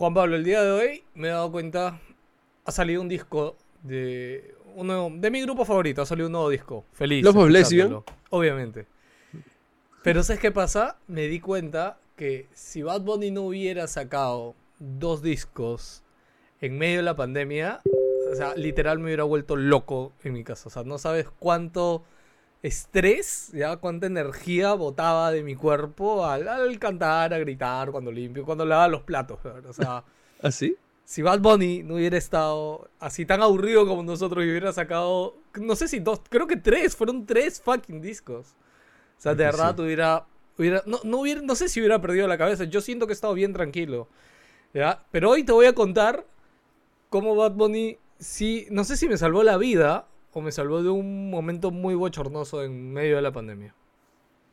Juan Pablo, el día de hoy me he dado cuenta, ha salido un disco de uno de mi grupo favorito, ha salido un nuevo disco. Feliz. Escuchándolo, Lesbian. Obviamente. Pero ¿sabes qué pasa? Me di cuenta que si Bad Bunny no hubiera sacado dos discos en medio de la pandemia, o sea, literal me hubiera vuelto loco en mi casa. O sea, no sabes cuánto estrés, ya cuánta energía botaba de mi cuerpo al, al cantar, a gritar, cuando limpio, cuando lavaba los platos. ¿verdad? O sea, ¿Así? si Bad Bunny no hubiera estado así tan aburrido como nosotros y hubiera sacado, no sé si dos, creo que tres, fueron tres fucking discos. O sea, de que verdad sí. hubiera, hubiera no, no hubiera, no sé si hubiera perdido la cabeza. Yo siento que he estado bien tranquilo. ¿ya? Pero hoy te voy a contar cómo Bad Bunny sí, no sé si me salvó la vida o me salvó de un momento muy bochornoso en medio de la pandemia.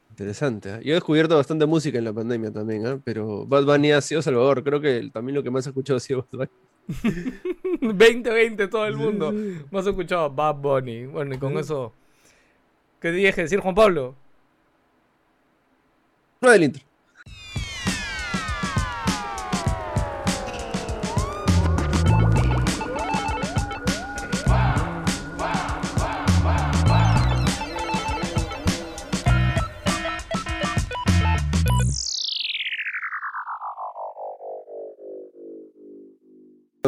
Interesante. ¿eh? Yo he descubierto bastante música en la pandemia también, ¿eh? pero Bad Bunny ha sido salvador. Creo que también lo que más he escuchado ha sido Bad Bunny. 2020 todo el mundo. Más escuchado a Bad Bunny. Bueno, y con eso. ¿Qué dije que decir, Juan Pablo? No del intro.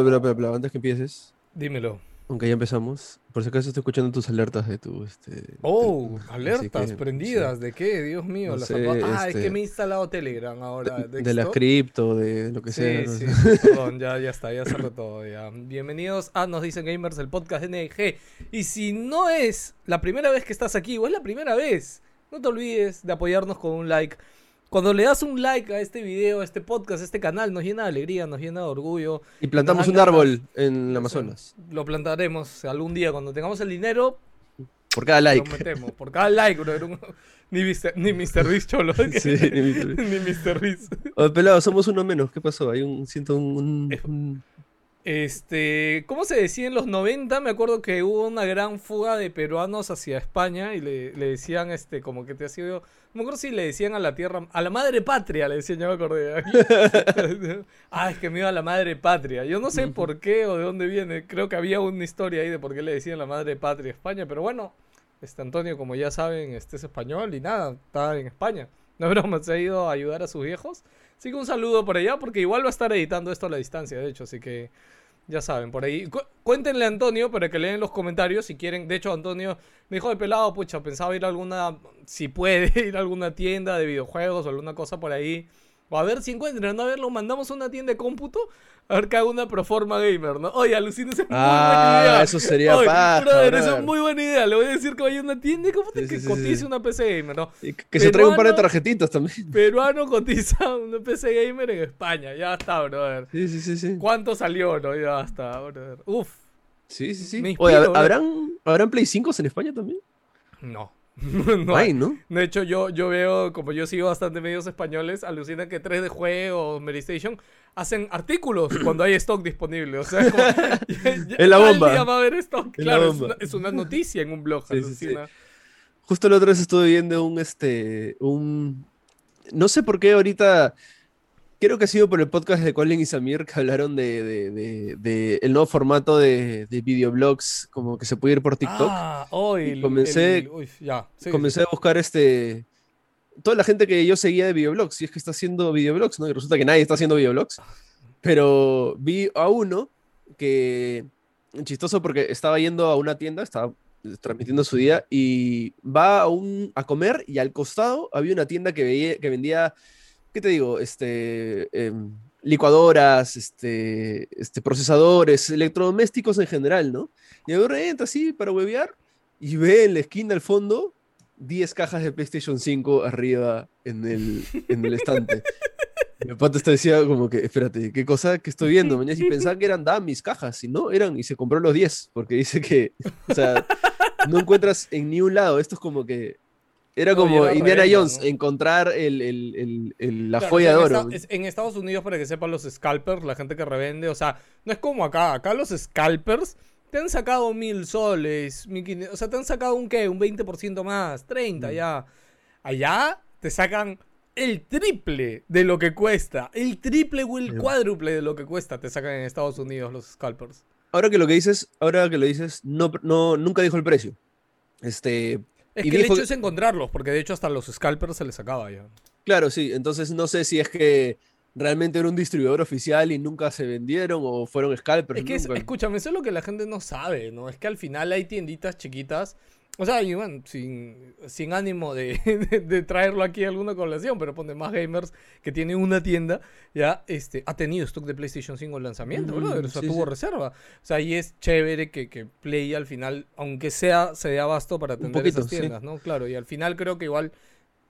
Pero, pero, pero, antes que empieces, Dímelo. aunque ya empezamos, por si acaso estoy escuchando tus alertas de tu... Este, Oh, tu- alertas que, prendidas. sí. ¿De qué? Dios mío. No las sé, apa- ah, es que este, me he instalado Telegram ahora. De, de desktop. cripto, de lo que Sí, sea. no sí, sé. sí, perdón, ya, ya está, ya cerré todo. Ya. Bienvenidos a Nos Dicen Gamers, el podcast de NG. Y si no es la primera vez que estás aquí, o es la primera vez, no te olvides de apoyarnos con un like. Cuando le das un like a este video, a este podcast, a este canal, nos llena de alegría, nos llena de orgullo. Y plantamos un árbol en el Amazonas. Lo plantaremos algún día. Cuando tengamos el dinero, Por cada like. lo metemos. Por cada like, bro. Ni Mr. Ni Mr. Beast, cholo. Sí, ni Mr. Beast. ni Mr. Beast. Oye, pelado, somos uno menos. ¿Qué pasó? Hay un. Siento un. un- Este, ¿cómo se decía en los 90? Me acuerdo que hubo una gran fuga de peruanos hacia España y le, le decían, este, como que te ha sido. No me acuerdo si le decían a la tierra, a la madre patria, le decían, ya me acordé. ah, es que me iba a la madre patria. Yo no sé por qué o de dónde viene. Creo que había una historia ahí de por qué le decían la madre patria a España, pero bueno, este Antonio, como ya saben, este es español y nada, está en España. No es broma, se ha ido a ayudar a sus viejos. Así que un saludo por allá, porque igual va a estar editando esto a la distancia, de hecho, así que ya saben, por ahí. Cu- cuéntenle a Antonio para que leen los comentarios si quieren. De hecho, Antonio me dijo de pelado, pucha, pensaba ir a alguna, si puede, ir a alguna tienda de videojuegos o alguna cosa por ahí. O a ver si encuentran, ¿no? A ver, lo mandamos a una tienda de cómputo, a ver que haga una proforma gamer, ¿no? Oye, alucina, esa es muy buena idea. Ah, eso sería Oye, paja, brother, esa es muy buena idea. Le voy a decir que vaya a una tienda cómo te Sí, que sí, cotice sí. una PC gamer, ¿no? y que se traiga un par de tarjetitas también. Peruano cotiza una PC gamer en España. Ya está, brother. Sí, sí, sí. Sí, ¿Cuánto salió? No, ya está, brother. Uf, sí, sí. sí. Oye, inspiro. ¿habrán, ¿habrán Play 5 en España también? no. No, no hay, hay. ¿no? De hecho, yo, yo veo, como yo sigo bastante medios españoles, alucina que 3D Juegos, Medistation, hacen artículos cuando hay stock disponible. O sea, como, ya- Es la bomba. día va a haber stock. Claro, es una, es una noticia en un blog. Sí, sí, sí. alucina. Justo la otra vez estuve viendo un, este, un... No sé por qué ahorita... Creo que ha sido por el podcast de Colin y Samir que hablaron de, de, de- de el nuevo formato de, de videoblogs, como que se puede ir por TikTok. Ah, hoy. Y comencé- uy, ya. sí, Comencé a buscar este... Toda la gente que yo seguía de videoblogs, y es que está haciendo videoblogs, ¿no? Y resulta que nadie está haciendo videoblogs. Pero vi a uno que... Chistoso porque estaba yendo a una tienda, estaba transmitiendo su día, y va a, un, a comer y al costado había una tienda que, veía, que vendía, ¿qué te digo? Este... em, licuadoras, este, este, procesadores, electrodomésticos en general, ¿no? Y ahora entra así para huevear y ve en la esquina al fondo 10 cajas de PlayStation 5 arriba en el, en el estante. El pato este decía como que, espérate, ¿qué cosa que estoy viendo? Mañana y pensaba que eran mis cajas, y no, eran, y se compró los 10, porque dice que, o sea, no encuentras en ni un lado, esto es como que, era como Indiana Jones, ¿no? encontrar el, el- el- la Claro, joya de en oro. esta- en Estados Unidos, para que sepan los scalpers, la gente que revende, o sea, no es como acá. Acá los scalpers te han sacado mil soles, mil quinientos, o sea, te han sacado un qué, un 20% más, 30 Mm. ya. Allá te sacan el triple de lo que cuesta. El triple o el cuádruple de lo que cuesta te sacan en Estados Unidos los scalpers. Ahora que lo que dices, ahora que lo dices, no, no, nunca dijo el precio. Este, Es Y que el hecho que- es encontrarlos, porque de hecho hasta los scalpers se les sacaba ya. claro, sí. Entonces no sé si es que realmente era un distribuidor oficial y nunca se vendieron o fueron scalpers. Es que, es- escúchame, eso es lo que la gente no sabe, ¿no? Es que al final hay tienditas chiquitas. O sea, y bueno, sin, sin ánimo de, de- de traerlo aquí a alguna colación, pero pone más gamers que tiene una tienda, ya, este, ha tenido stock de PlayStation 5 en lanzamiento, Mm, brother, O sea, sí, tuvo sí. reserva. O sea, y es chévere que, que Play al final, aunque sea, se dé abasto para atender poquito, esas sí. tiendas, ¿no? Claro, y al final creo que igual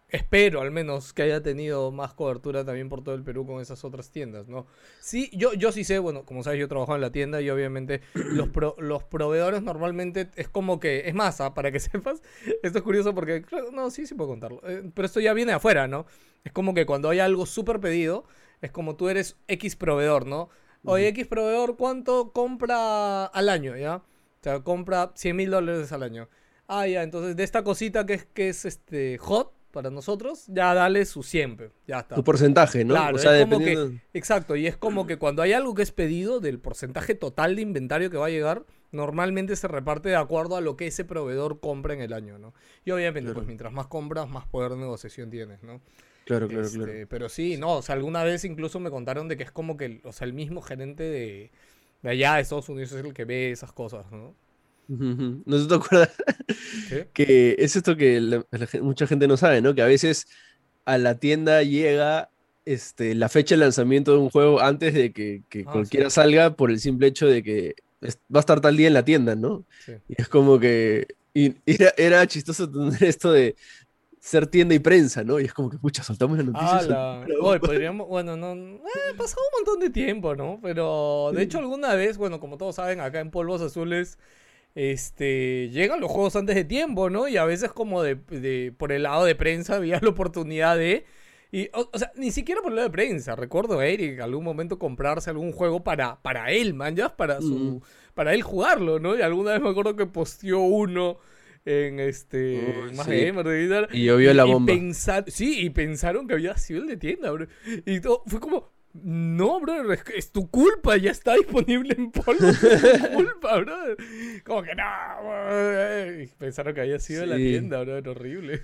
espero al menos que haya tenido más cobertura también por todo el Perú con esas otras tiendas, ¿no? Sí, yo, yo sí sé, bueno, como sabes, yo trabajo en la tienda y obviamente los, pro- los proveedores normalmente es como que, es más, ah, para que sepas, esto es curioso porque, claro, no, sí, sí puedo contarlo, eh, pero esto ya viene de afuera, ¿no? Es como que cuando hay algo súper pedido, es como tú eres X proveedor, ¿no? Oye, X proveedor, ¿cuánto compra al año, ya? O sea, compra 100 mil dólares al año. Ah, ya, entonces de esta cosita que es, que es este hot para nosotros, ya dale su 100, pe, ya está. Tu porcentaje, ¿no? Claro, o sea, es como dependiendo. Exacto, y es como que cuando hay algo que es pedido del porcentaje total de inventario que va a llegar, normalmente se reparte de acuerdo a lo que ese proveedor compra en el año, ¿no? Y obviamente, Claro. pues mientras más compras, más poder de negociación tienes, ¿no? Claro, claro, claro. Este, Pero sí, no, o sea, alguna vez incluso me contaron de que es como que, o sea, el mismo gerente de, de allá de Estados Unidos es el que ve esas cosas, ¿no? ¿No te acuerdas ¿Qué? que es esto que la- la gen- mucha gente no sabe, ¿no? Que a veces a la tienda llega este, la fecha de lanzamiento de un juego antes de que, que Ah, cualquiera salga por el simple hecho de que es- va a estar tal día en la tienda, ¿no? Sí. Y es como que y era, era chistoso tener esto de ser tienda y prensa, ¿no? Y es como que, pucha, soltamos la noticia. Podríamos, bueno, no, eh, pasado un montón de tiempo, ¿no? Pero de hecho alguna vez, bueno, como todos saben, acá en Polvos Azules, este, llegan los juegos antes de tiempo, ¿no? Y a veces como de, de- por el lado de prensa había la oportunidad de, y, o, o sea, ni siquiera por el lado de prensa, recuerdo a Eric en algún momento comprarse algún juego para, para él, man, ya, para su, Mm. para él jugarlo, ¿no? Y alguna vez me acuerdo que posteó uno en este, más sí. gamer de guitarra, Y llovió la y bomba. pensar- sí, y pensaron que había sido el de tienda, bro. Y todo, fue como, no, bro, es, tu culpa, ya está disponible en polvo, es tu culpa, bro. Como que no, bro. Pensaron que había sido la tienda, bro, era horrible.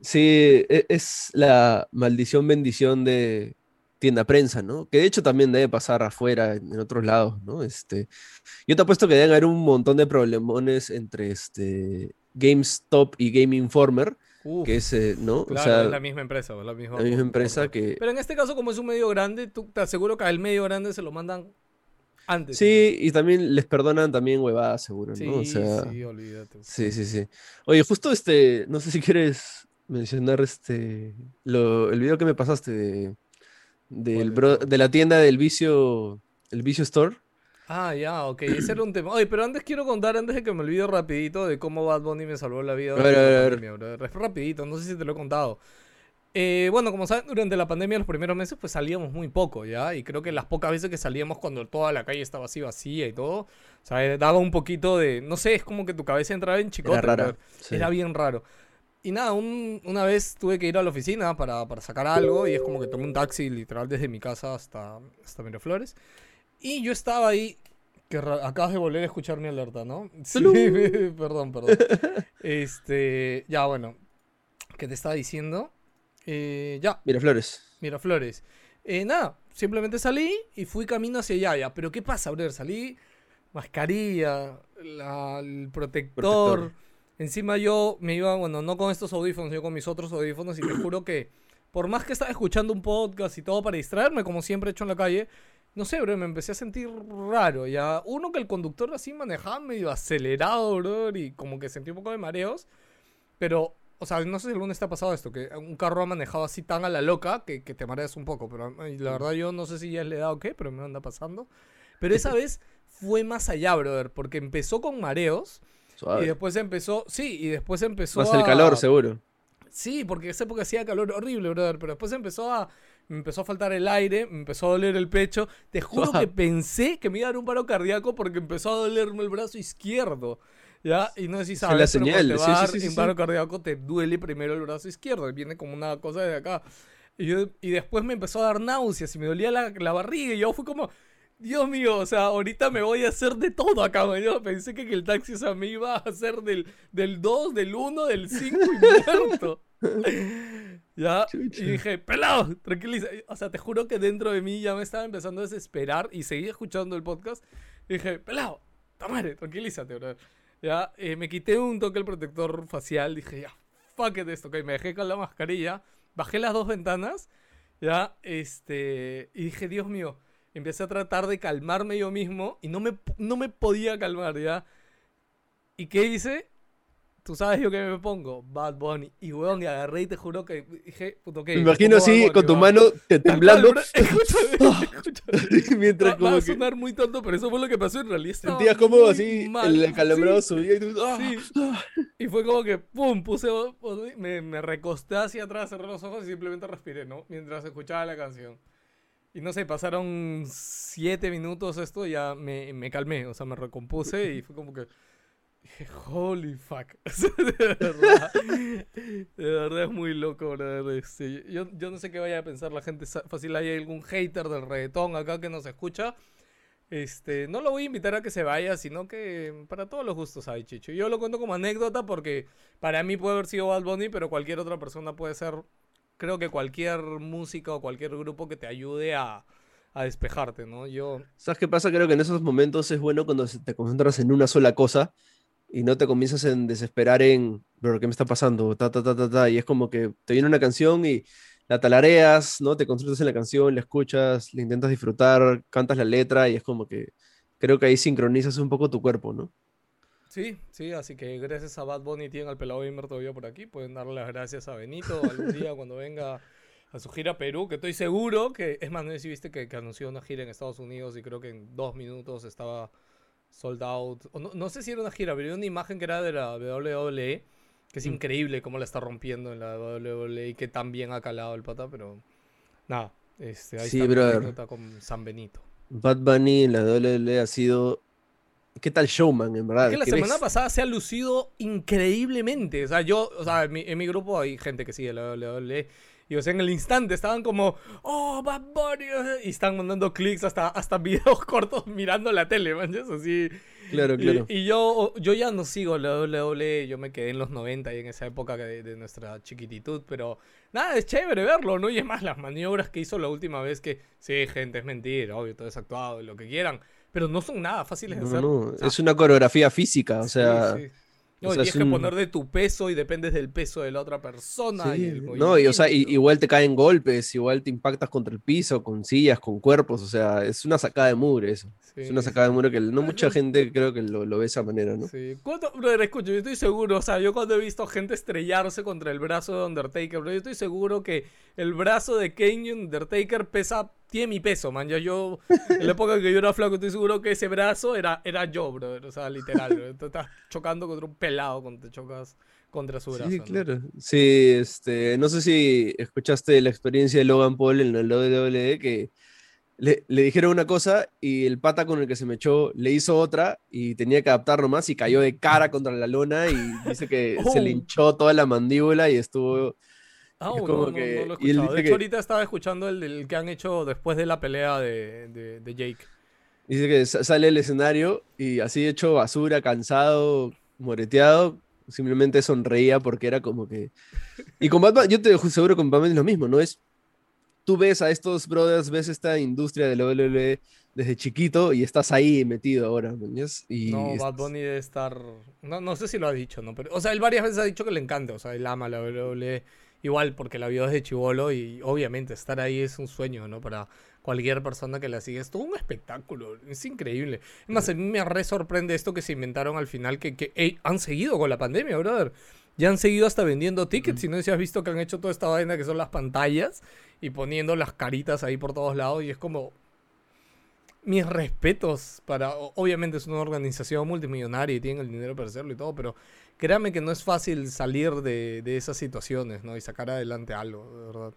Sí, e- es la maldición bendición de tienda prensa, ¿no? Que de hecho también debe pasar afuera, en en otros lados, ¿no? Este, yo te apuesto que deben haber un montón de problemones entre este GameStop y Game Informer, Uf, que es, eh, ¿no? O claro, sea, es la misma empresa, la misma, la misma empresa que... Pero en este caso, como es un medio grande, tú te aseguro que al medio grande se lo mandan antes. Sí, y también les perdonan también huevadas, seguro, Sí, ¿no? O sea, sí, olvídate. sí, sí, sí. Oye, justo este, no sé si quieres mencionar este, lo, el video que me pasaste de, del ¿Cuál de de la tienda del vicio, el vicio store. Ah, ya, ok, ese era un tema. Oye, pero antes quiero contar, antes de que me olvide rapidito, de cómo Bad Bunny me salvó la vida A ver, ver, pandemia, rapidito, no sé si te lo he contado. Eh, bueno, como saben, durante la pandemia, los primeros meses, pues salíamos muy poco, ¿ya? Y creo que las pocas veces que salíamos cuando toda la calle estaba así vacía y todo, o sea, eh, daba un poquito de, no sé, es como que tu cabeza entraba en chicote, Era brother. sí. Era bien raro. Y nada, un- una vez tuve que ir a la oficina para, para sacar algo y es como que tomé un taxi literal desde mi casa hasta, hasta Miraflores. Y yo estaba ahí, que acabas de volver a escuchar mi alerta, ¿no? Sí, perdón, perdón. Este, ya bueno, ¿qué te estaba diciendo? Eh, ya, Mira, Flores. Miraflores. Eh, nada, simplemente salí y fui camino hacia allá, ya. Pero ¿qué pasa, brother? Salí, mascarilla, la- el protector. Protector. Encima yo me iba, bueno, no con estos audífonos, yo con mis otros audífonos y te juro que por más que estaba escuchando un podcast y todo para distraerme, como siempre he hecho en la calle, no sé, bro, me empecé a sentir raro. Ya, uno que el conductor así manejaba medio acelerado, bro, y como que sentí un poco de mareos. Pero, o sea, no sé si alguna vez te ha pasado esto, que un carro ha manejado así tan a la loca que, que te mareas un poco. Pero la verdad yo no sé si ya le he dado o qué, pero me anda pasando. Pero esa vez fue más allá, brother, porque empezó con mareos y Suave. después empezó, sí, y después empezó Más el calor, seguro. Sí, porque esa época hacía calor horrible, brother. Pero después empezó a. Me empezó a faltar el aire, me empezó a doler el pecho. Te juro que pensé que me iba a dar un paro cardíaco porque empezó a dolerme el brazo izquierdo. ¿Ya? Y no sé si es sabes, la pero señal, te sí, va a sí, dar sí, sí, un paro cardíaco te duele primero el brazo izquierdo. Viene como una cosa de acá. Y, yo, y después me empezó a dar náuseas y me dolía la, la barriga y yo fui como, Dios mío, o sea, ahorita me voy a hacer de todo acá, man. Yo pensé que, el taxi, o sea, me iba a hacer del, del 2, del 1, del 5 y muerto. ya, y dije, pelado, tranquiliza. O sea, te juro que dentro de mí ya me estaba empezando a desesperar y seguía escuchando el podcast. Y dije, pelado, tamare, tranquilízate, bro. Ya, eh, me quité un toque el protector facial, dije, ya, fuck it esto, ok, me dejé con la mascarilla, bajé las dos ventanas, ya, este, y dije, Dios mío, empecé a tratar de calmarme yo mismo y no me, no me podía calmar, ¿ya? ¿Y qué hice? Tú sabes yo que me pongo, Bad Bunny. Y weón, y agarré y te juro que dije, puto, Me imagino así, con tu mano temblando. escúchame, escúchame. Mientras va, va, a sonar muy tonto, pero eso fue lo que pasó en realidad. Sentías como así, el calambrado subía y tú. ¡ah! Sí. Y fue como que, pum, puse, me, me recosté hacia atrás, cerré los ojos y simplemente respiré, ¿no? Mientras escuchaba la canción. Y no sé, pasaron siete minutos esto, ya me, me calmé, o sea, me recompuse y fue como que dije, holy fuck. de verdad, de verdad es muy loco, verdad. Este, yo, yo no sé qué vaya a pensar la gente, fácil hay algún hater del reggaetón acá que nos escucha. Este, no lo voy a invitar a que se vaya, sino que para todos los gustos hay, Chicho. Yo lo cuento como anécdota porque para mí puede haber sido Bad Bunny, pero cualquier otra persona puede ser creo que cualquier música o cualquier grupo que te ayude a, a despejarte, ¿no? Yo... ¿Sabes qué pasa? Creo que en esos momentos es bueno cuando te concentras en una sola cosa y no te comienzas a desesperar en, pero ¿qué me está pasando? Ta, ta, ta, ta, ta. Y es como que te viene una canción y la talareas, ¿no? Te concentras en la canción, la escuchas, la intentas disfrutar, cantas la letra y es como que creo que ahí sincronizas un poco tu cuerpo, ¿no? Sí, sí, así que gracias a Bad Bunny tienen al pelado gamer todavía por aquí. Pueden darle las gracias a Benito algún día cuando venga a su gira a Perú, que estoy seguro que, es más, no sé si viste que, anunció una gira en Estados Unidos y creo que en dos minutos estaba sold out. no, sé si era una gira, pero era una imagen que era de la WWE, que es mm. increíble cómo la está rompiendo en la WWE y que tan bien ha calado el pata, pero nada, este, ahí sí, está con San Benito. Bad Bunny en la WWE ha sido ¿Qué tal Showman, en verdad? Es que la semana pasada se ha lucido increíblemente. O sea, yo, o sea, en mi, en mi grupo hay gente que sigue la WWE. Y o sea, en el instante estaban como, oh, Bad Bunny. Y están mandando clics hasta, hasta videos cortos mirando la tele, manches, así. Claro, claro. Y, yo, yo ya no sigo la WWE, yo me quedé en los 90 y en esa época de, de, nuestra chiquititud, pero nada, es chévere verlo, ¿no? Y es más, las maniobras que hizo la última vez que, sí, gente, es mentira, obvio, todo es actuado y lo que quieran pero no son nada fáciles de hacer. No, es una coreografía física, o sea. No, tienes que poner de tu peso y dependes del peso de la otra persona. no, y o sea, igual te caen golpes, igual te impactas contra el piso, con sillas, con cuerpos, o sea, es una sacada de mugre eso. es una sacada de mugre que no mucha gente creo que lo, ve de esa manera, ¿no? Sí. ¿Cuánto, brother, escucho, yo estoy seguro, o sea, yo cuando he visto gente estrellarse contra el brazo de Undertaker, bro, yo estoy seguro que el brazo de Kane Undertaker pesa tiene mi peso, man. Ya yo, en la época que yo era flaco, estoy seguro que ese brazo era, era yo, bro. O sea, literal, bro. Tú estás chocando contra un pelado cuando te chocas contra su brazo. Sí, claro. Sí, este, no sé si escuchaste la experiencia de Logan Paul en el WWE que le, le, dijeron una cosa y el pata con el que se me echó le hizo otra y tenía que adaptar nomás y cayó de cara contra la lona y dice que se le oh. hinchó toda la mandíbula y estuvo Ah, no, no, lo he escuchado. De hecho, ahorita estaba escuchando el, que han hecho después de la pelea de, de, Jake. Dice que sale el escenario y así hecho basura, cansado, moreteado, simplemente sonreía porque era como que... Y con Batman, yo te seguro con Batman es lo mismo, ¿no? Es... Tú ves a estos brothers, ves esta industria de la WWE desde chiquito y estás ahí metido ahora, Y no, Bad Bunny debe estar... No, no sé si lo ha dicho, ¿no? Pero, o sea, él varias veces ha dicho que le encanta, o sea, él ama la WWE igual porque la vio desde chivolo y obviamente estar ahí es un sueño, ¿no? Para cualquier persona que la sigue. Es todo un espectáculo, es increíble. Es más, a mí me re sorprende esto que se inventaron al final, que, han seguido con la pandemia, brother. Ya han seguido hasta vendiendo tickets. Y no sé si has visto que han hecho toda esta vaina que son las pantallas y poniendo las caritas ahí por todos lados. Y es como. Mis respetos para. Obviamente es una organización multimillonaria y tienen el dinero para hacerlo y todo, pero créame que no es fácil salir de, esas situaciones, ¿no? Y sacar adelante algo, de verdad.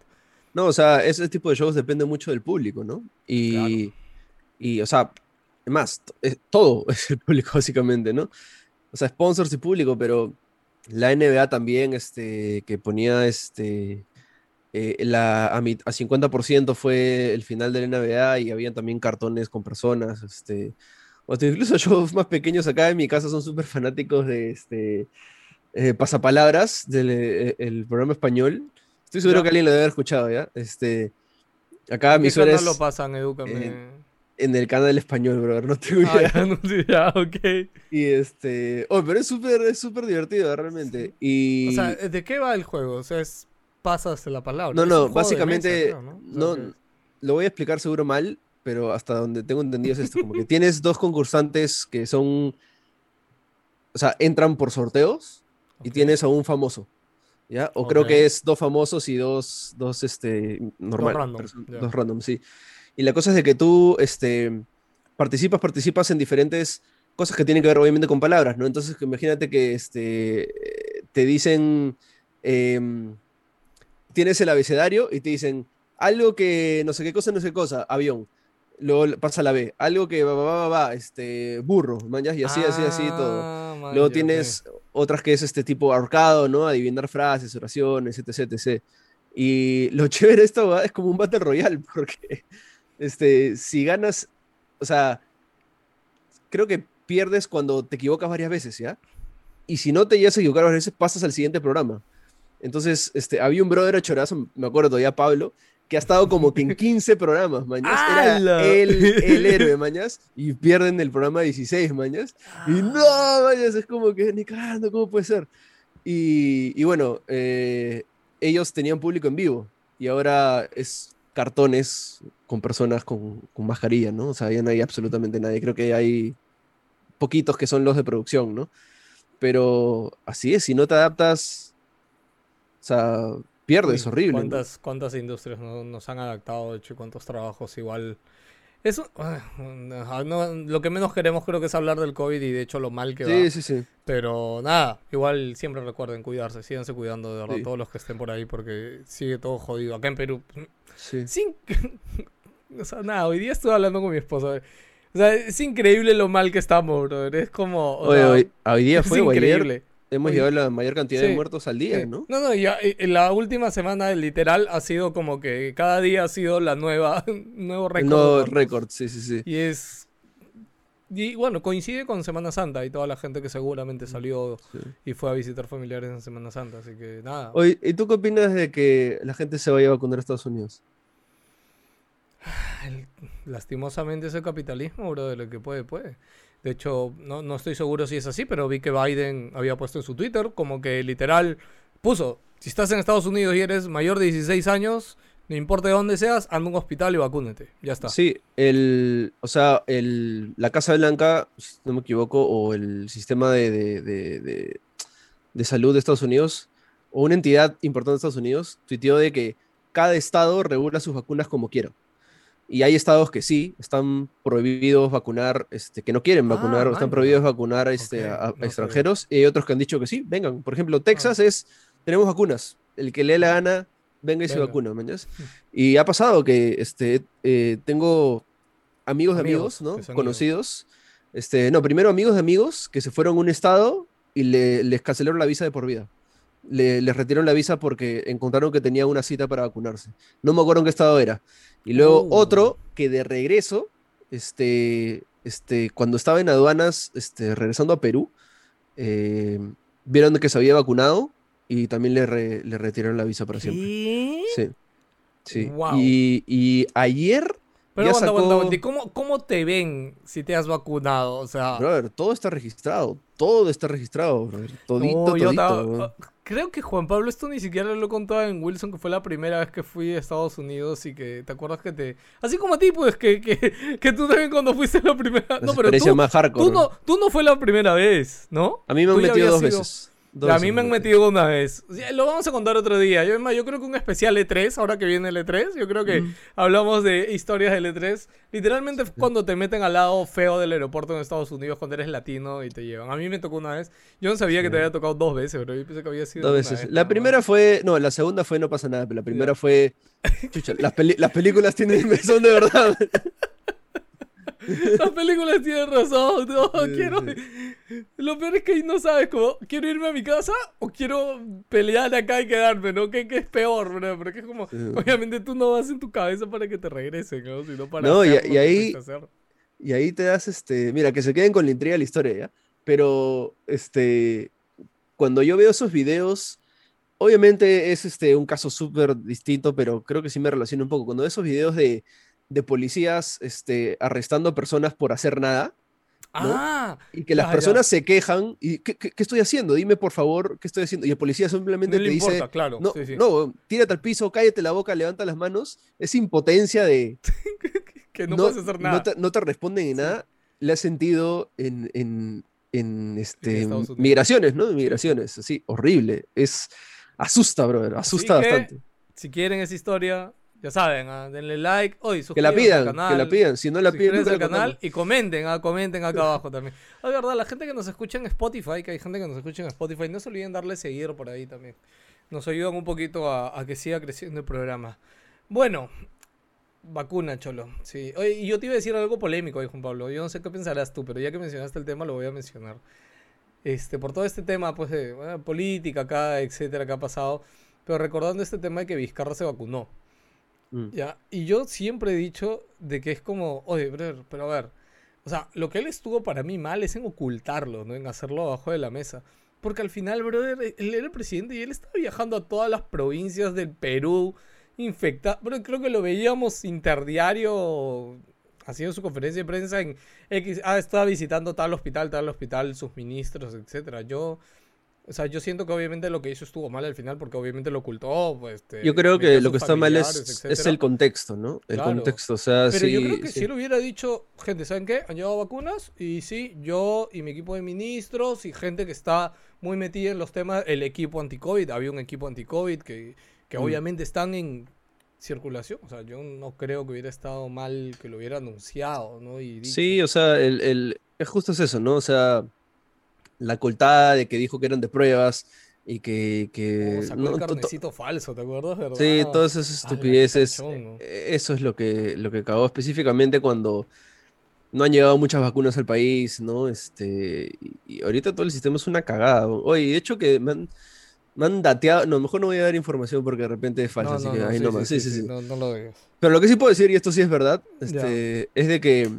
No, o sea, ese tipo de shows depende mucho del público, ¿no? Y, y o sea, más, todo es el público, básicamente, ¿no? O sea, sponsors y público, pero la NBA también, este, que ponía, este, eh, la, a, mi- a 50% fue el final de la NBA y habían también cartones con personas. Este, o hasta incluso shows más pequeños acá en mi casa son súper fanáticos de este, eh, Pasapalabras, del eh, el programa español. Estoy seguro Ya. que alguien lo debe haber escuchado, ¿ya? Este, acá ¿En mi qué suegra canal es lo pasan? Edúcame. en el canal español, brother, no tengo Ah, idea. ya, no ok. Y este, oh, pero es súper, es súper divertido, realmente. Y O sea, ¿de qué va el juego? O sea, es pasas la palabra. No, no, de mesa, básicamente, creo, ¿no? O sea, no, que- lo voy a explicar seguro mal, pero hasta donde tengo entendido es esto, como que tienes dos concursantes que son, o sea, entran por sorteos y ok. tienes a un famoso, ¿ya? O creo que es dos famosos y dos, dos, este, normal, random, dos random, sí. Y la cosa es de que tú, este, participas, participas en diferentes cosas que tienen que ver obviamente con palabras, ¿no? Entonces, imagínate que, este, te dicen, em, tienes el abecedario y te dicen algo que no sé qué cosa, no sé qué cosa, avión. Luego pasa la B, algo que va, va, va, va, este, burro, mañas, y así, así, así, todo. Ah, man, Luego tienes otras que es este tipo ahorcado, ¿no? Adivinar frases, oraciones, etc, etc. Y lo chévere de esto ¿va? es como un Battle Royale, porque este, si ganas, o sea, creo que pierdes cuando te equivocas varias veces, ¿ya? Y si no te llegas a equivocar varias veces, pasas al siguiente programa. Entonces, este, había un brother chorazo, me acuerdo todavía, Pablo, que ha estado como que en 15 programas, mañas. Era ¡Hala! el, el héroe, mañas. Y pierden el programa 16, mañas. Y no, mañas, es como que ni cagando, ¿cómo puede ser? Y, y bueno, eh, ellos tenían público en vivo y ahora es cartones con personas con, con mascarilla, ¿no? O sea, ya no hay absolutamente nadie. Creo que hay poquitos que son los de producción, ¿no? Pero así es, si no te adaptas, o sea, pierdes, Uy, horrible. ¿Cuántas, cuántas industrias no- nos han adaptado, de hecho, y cuántos trabajos igual. Eso, ah, no, lo que menos queremos creo que es hablar del COVID y de hecho lo mal que va. Sí, sí, sí. Pero nada, igual siempre recuerden cuidarse, síganse cuidando de verdad Sí. todos los que estén por ahí porque sigue todo jodido. Acá en Perú, sí. sin... o sea, nada, hoy día estuve hablando con mi esposa. O sea, es increíble lo mal que estamos, brother. Es como... o Oye, sea, hoy, día es fue, ayer increíble. Hemos Oye, llegado a la mayor cantidad de muertos al día, Sí. ¿no? No, no, ya en la última semana literal ha sido como que cada día ha sido la nueva, nuevo récord. muertos. récord, sí, sí, sí. Y es... Y bueno, coincide con Semana Santa y toda la gente que seguramente salió sí. y fue a visitar familiares en Semana Santa, así que nada. Oye, ¿y tú qué opinas de que la gente se vaya a vacunar a Estados Unidos? El- lastimosamente ese capitalismo, bro, de lo que puede, puede. De hecho, no, no estoy seguro si es así, pero vi que Biden había puesto en su Twitter como que literal puso, si estás en Estados Unidos y eres mayor de 16 años, no importa de dónde seas, anda a un hospital y vacúnate. Ya está. Sí, el, o sea, el, la Casa Blanca, si no me equivoco, o el sistema de, de, de- de- salud de Estados Unidos, o una entidad importante de Estados Unidos, tuiteó de que cada estado regula sus vacunas como quiera. Y hay estados que sí, están prohibidos vacunar, este, que no quieren Ah, vacunar, o están prohibidos vacunar este, Ok, a, a no extranjeros, y hay otros que han dicho que sí, vengan. Por ejemplo, Texas es, tenemos vacunas, el que le dé la gana, venga y se Venga. vacuna, ¿mañas? Y ha pasado que este, eh, tengo amigos de Amigos amigos, ¿no? se. Conocidos. Este, no, primero amigos de amigos que se fueron a un estado y le- les cancelaron la visa de por vida. Le- les retiraron la visa porque encontraron que tenía una cita para vacunarse. No me acuerdo en qué estado era. Y luego Uh. otro que de regreso, este, este, cuando estaba en aduanas, este, regresando a Perú, eh, vieron que se había vacunado y también le, re- le retiraron la visa para siempre. Sí. Sí. Guau. Y, y ayer, Pero ya aguanta, aguanta, sacó- aguanta. ¿Y cómo, cómo te ven si te has vacunado? O sea... brother, todo está registrado. Todo está registrado, brother. Todito, No, yo todito, estaba- weón. ah, creo que Juan Pablo esto ni siquiera lo he contado en Wilson, que fue la primera vez que fui a Estados Unidos y que te acuerdas que te... Así como a ti, pues, que, que, que tú también cuando fuiste la primera... La No, pero tú, más hardcore. tú, no, tú no fue la primera vez, ¿no? A mí me han metido dos veces. Dos a mí me han metido una vez. Lo vamos a contar otro día. Yo, es más, yo creo que un especial E3, ahora que viene el E3, yo creo que Mm. hablamos de historias del E3. Literalmente es cuando te meten al lado feo del aeropuerto en Estados Unidos cuando eres latino y te llevan. A mí me tocó una vez. Yo no sabía que te Sí. había tocado dos veces, pero yo pensé que había sido Dos veces. vez La nada primera fue. No, la segunda fue no pasa nada, pero la primera fue. Chucha, las, las películas tienen son de verdad. Las películas tienen razón. No, quiero... Lo peor es que ahí no sabes cómo, ¿quiero irme a mi casa o quiero pelear acá y quedarme, no? ¿Qué, qué es peor, bro? Porque es como, obviamente tú no vas en tu cabeza para que te regresen, ¿no? Sino para No, y- y ahí-. Y ahí te das, este, mira, que se queden con la intriga de la historia, ¿ya? Pero, este, cuando yo veo esos videos, obviamente es, este, un caso súper distinto, pero creo que sí me relaciona un poco. Cuando veo esos videos de, de policías, este, arrestando personas por hacer nada, ¿no? Ah, y que las Ya, ya. personas se quejan, y ¿qué, qué- qué estoy haciendo? Dime, por favor, ¿qué estoy haciendo? Y el policía simplemente no le te dice, importa, claro. no, sí, sí. no, tírate al piso, cállate la boca, levanta las manos. Es impotencia de que no, puedes hacer nada. no te, no te responden en nada. Le has sentido en, en, en, este, Unidos. migraciones, ¿no? Migraciones, así, horrible. Es, asusta, brother, asusta que- bastante. Si quieren esa historia, ya saben, ah, denle like. Hoy, Que la suscríbanse al pidan, canal. que la pidan. Si no la piden, al canal y comenten, ah, comenten acá abajo también. Es verdad, la gente que nos escucha en Spotify, que hay gente que nos escucha en Spotify, no se olviden darle seguir por ahí también. Nos ayudan un poquito a, a que siga creciendo el programa. Bueno, vacuna, cholo. Sí. Oye, y yo te iba a decir algo polémico, ahí, Juan Pablo. Yo no sé qué pensarás tú, pero ya que mencionaste el tema, lo voy a mencionar. Este, por todo este tema, pues, de bueno, política acá, etcétera, que ha pasado. Pero recordando este tema de que Vizcarra se vacunó. Mm. Ya, y yo siempre he dicho de que es como, oye, brother, pero a ver, o sea, lo que él estuvo para mí mal es en ocultarlo, ¿no? En hacerlo abajo de la mesa. Porque al final, brother, él era el presidente y él estaba viajando a todas las provincias del Perú, infectado. Pero creo que lo veíamos interdiario haciendo su conferencia de prensa en X. Ah, estaba visitando tal hospital, tal hospital, sus ministros, etcétera. Yo. O sea, yo siento que obviamente lo que hizo estuvo mal al final porque obviamente lo ocultó, pues... este, Yo creo que lo que está mal es, es el contexto, ¿no? El Claro. contexto, o sea, Pero yo sí, creo que sí. si él hubiera dicho, gente, ¿saben qué? Han llegado vacunas y sí, yo y mi equipo de ministros y gente que está muy metida en los temas, el equipo anti-COVID, había un equipo anti-COVID que, que Mm. obviamente están en circulación. O sea, yo no creo que hubiera estado mal que lo hubiera anunciado, ¿no? Y dicho. Sí, o sea, el, el- es justo es eso, ¿no? O sea, la coltada de que dijo que eran de pruebas y que... que Oh, sacó no, el carnecito falso, ¿te acuerdas? ¿verdad? Sí, todas esas qué estupideces. ¿no? eh, Eso es lo que, lo que cagó específicamente cuando no han llegado muchas vacunas al país, ¿no? Este, y, ahorita todo el sistema es una cagada. Oye, de hecho que me han, me han dateado, no, mejor no voy a dar información porque de repente es falsa, No, así no, que no, ahí sí, nomás. sí, Sí, sí, sí. No, no lo digas. Pero lo que sí puedo decir, y esto sí es verdad, este, es de que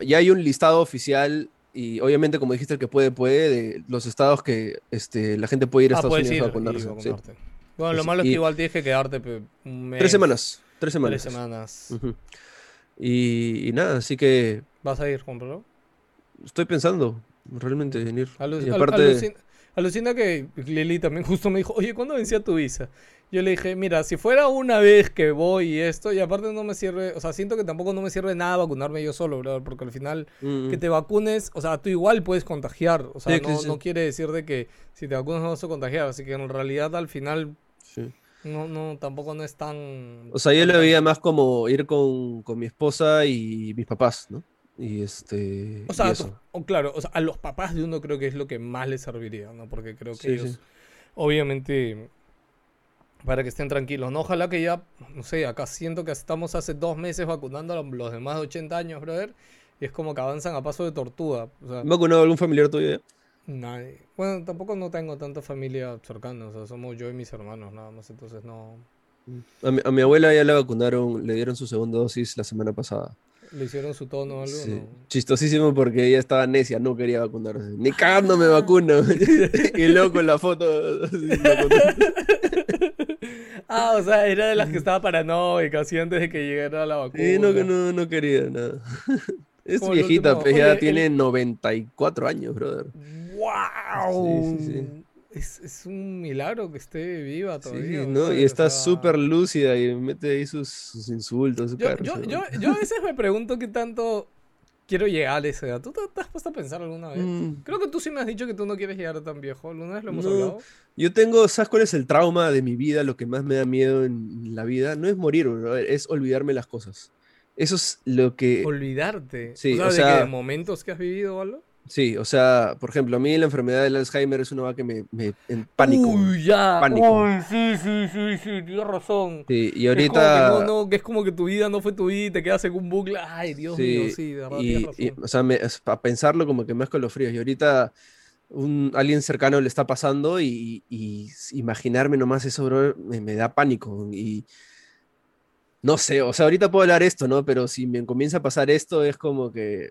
ya hay un listado oficial y obviamente, como dijiste, el que puede, puede, de los estados que este, la gente puede ir a Ah, Estados Unidos a ir y vacunarse. sí. Bueno, lo Sí, malo es que igual tienes que quedarte un mes. Tres semanas, tres Tres semanas. semanas. Ujú. Y, y nada, así que ¿Vas a ir, Juan Pablo? estoy pensando realmente en ir. Alu- Y aparte, alucina que Lili también justo me dijo, oye, ¿cuándo vencía tu visa? Yo le dije, mira, si fuera una vez que voy y esto, y aparte no me sirve, o sea, siento que tampoco no me sirve nada vacunarme yo solo, brother, porque al final mm, que te vacunes, o sea, tú igual puedes contagiar, o sea, Sí, no, sí, sí. no quiere decir de que si te vacunas no vas a contagiar, así que en realidad al final sí. no, no, tampoco no es tan... O sea, yo lo veía más como ir con, con mi esposa y mis papás, ¿no? Y este. O sea, eso. o claro, o sea, a los papás de uno creo que es lo que más les serviría, ¿no? Porque creo que Sí, ellos, sí. obviamente, para que estén tranquilos, ¿no? Ojalá que ya, no sé, acá siento que estamos hace dos meses vacunando a los- de más de 80 años, brother, y es como que avanzan a paso de tortuga. O sea, ¿Me ha vacunado algún familiar tuyo nadie. Bueno, tampoco no tengo tanta familia cercana, o sea, somos yo y mis hermanos, nada más, entonces no... A mi, a mi abuela ya la vacunaron, le dieron su segunda dosis la semana pasada. ¿Le hicieron su tono o algo? Sí. No. Chistosísimo porque ella estaba necia, no quería vacunarse. Ni cagando me vacuno. y luego con la foto. Ah, o sea, era de las que estaba paranoica, así antes de que llegara la vacuna. Sí, no, no, no quería nada. Es Como viejita, pues ya el- tiene 94 años, brother. ¡Wow! Sí, sí, sí. Es, es un milagro que esté viva Sí, todavía. ¿no? brother, Y o está sea, súper lúcida y mete ahí sus, sus insultos. su Yo, yo, o yo, yo a veces me pregunto qué tanto quiero llegar a esa edad. ¿Tú te, te has puesto a pensar alguna vez? Mm, Creo que tú sí me has dicho que tú no quieres llegar tan viejo. ¿Alguna vez lo hemos No. hablado? Yo tengo, ¿sabes cuál es el trauma de mi vida? Lo que más me da miedo en la vida no es morir, bro, es olvidarme las cosas. Eso es lo que... Olvidarte. sí, o sea, o de, que de momentos que has vivido o algo. Sí, o sea, por ejemplo, a mí la enfermedad del Alzheimer es una que me, me en pánico. Uy, ya. pánico. Uy, sí, sí, sí, sí, tienes razón. Sí, y Es como que ahorita no, no, que es como que tu vida no fue tu vida y te quedas en un bucle. Ay, Dios mío, sí, de verdad y, tienes y, razón. o sea, me, a pensarlo como que me fríos. Y ahorita un, alguien cercano le está pasando y, imaginarme nomás eso, bro, me, me da pánico. Y no sé, o sea, ahorita puedo hablar esto, ¿no? Pero si me comienza a pasar esto es como que,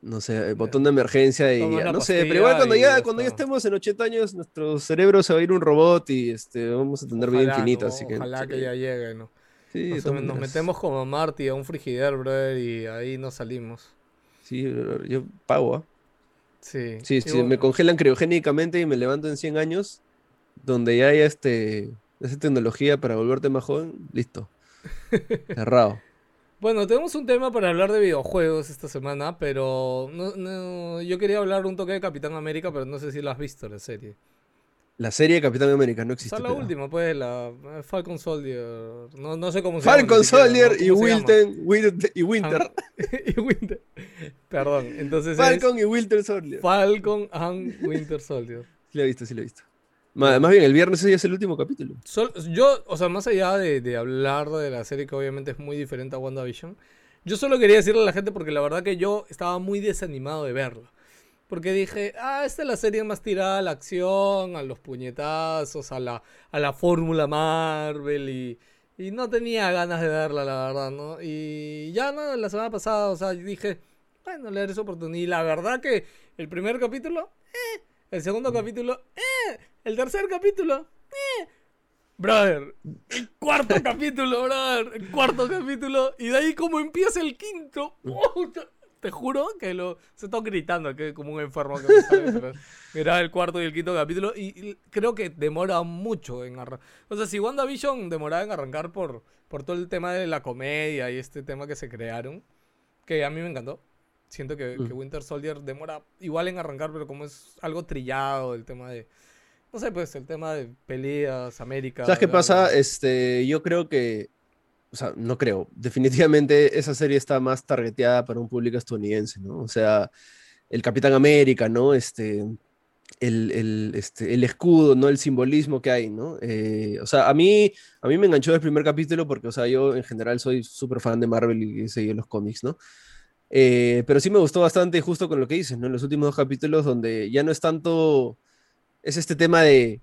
no sé, el botón de emergencia y no sé, pero igual cuando ya, cuando ya estemos en 80 años, nuestro cerebro se va a ir un robot y este, vamos a tener vida Ojalá, infinita, ¿no? así que Ojalá que ya llegue, ¿no? sí, Nos, metemos como Marty a un frigider, brother, y ahí nos salimos. Sí, yo pago, ¿ah? Sí. Sí, si me bueno, congelan criogénicamente y me levanto en 100 años, donde ya hay este, esa tecnología para volverte más joven, listo. Cerrado. Bueno, tenemos un tema para hablar de videojuegos esta semana, pero no, no- yo quería hablar un toque de Capitán América, pero no sé si lo has visto la serie. La serie de Capitán América no O existe. sea, la última, pues, la eh, Falcon Soldier. No, no sé cómo se llama. Falcon siquiera, Soldier ¿no? y. Wilton, Wil- y Winter. Ah, y Winter. Perdón, entonces Falcon y Winter Soldier. Falcon and Winter Soldier. Sí lo he visto, sí lo he visto. Ma- Más bien, el viernes ya es el último capítulo. Sol- yo, o sea, más allá de, de hablar de la serie que obviamente es muy diferente a WandaVision, yo solo quería decirle a la gente porque la verdad que yo estaba muy desanimado de verla. Porque dije, ah, esta es la serie más tirada a la acción, a los puñetazos, a la, a la fórmula Marvel y, y no tenía ganas de verla, la verdad, ¿no? Y ya no, la semana pasada, o sea, dije, bueno, le daré su oportunidad. Y la verdad que el primer capítulo, eh, el segundo capítulo, eh, el tercer capítulo, eh. Brother, el cuarto capítulo, brother, el cuarto capítulo, y de ahí como empieza el quinto, puta, te juro que lo, se está gritando que como un enfermo que me sale, pero mira el cuarto y el quinto capítulo, y, y creo que demora mucho en arrancar, o sea, si WandaVision demoraba en arrancar por, por todo el tema de la comedia y este tema que se crearon, que a mí me encantó, siento que, que Mm. Winter Soldier demora igual en arrancar, pero como es algo trillado el tema de... No sé, pues el tema de peleas, América. ¿Sabes qué pasa? Este, yo creo que, o sea, no creo, definitivamente esa serie está más targeteada para un público estadounidense, ¿no? O sea, el Capitán América, ¿no? Este, el, el, este, el escudo, ¿no? El simbolismo que hay, ¿no? Eh, o sea, a mí, a mí me enganchó el primer capítulo porque, o sea, yo en general soy súper fan de Marvel y seguido los cómics, ¿no? Eh, pero sí me gustó bastante justo con lo que dices, ¿no? En los últimos dos capítulos donde ya no es tanto, es este tema de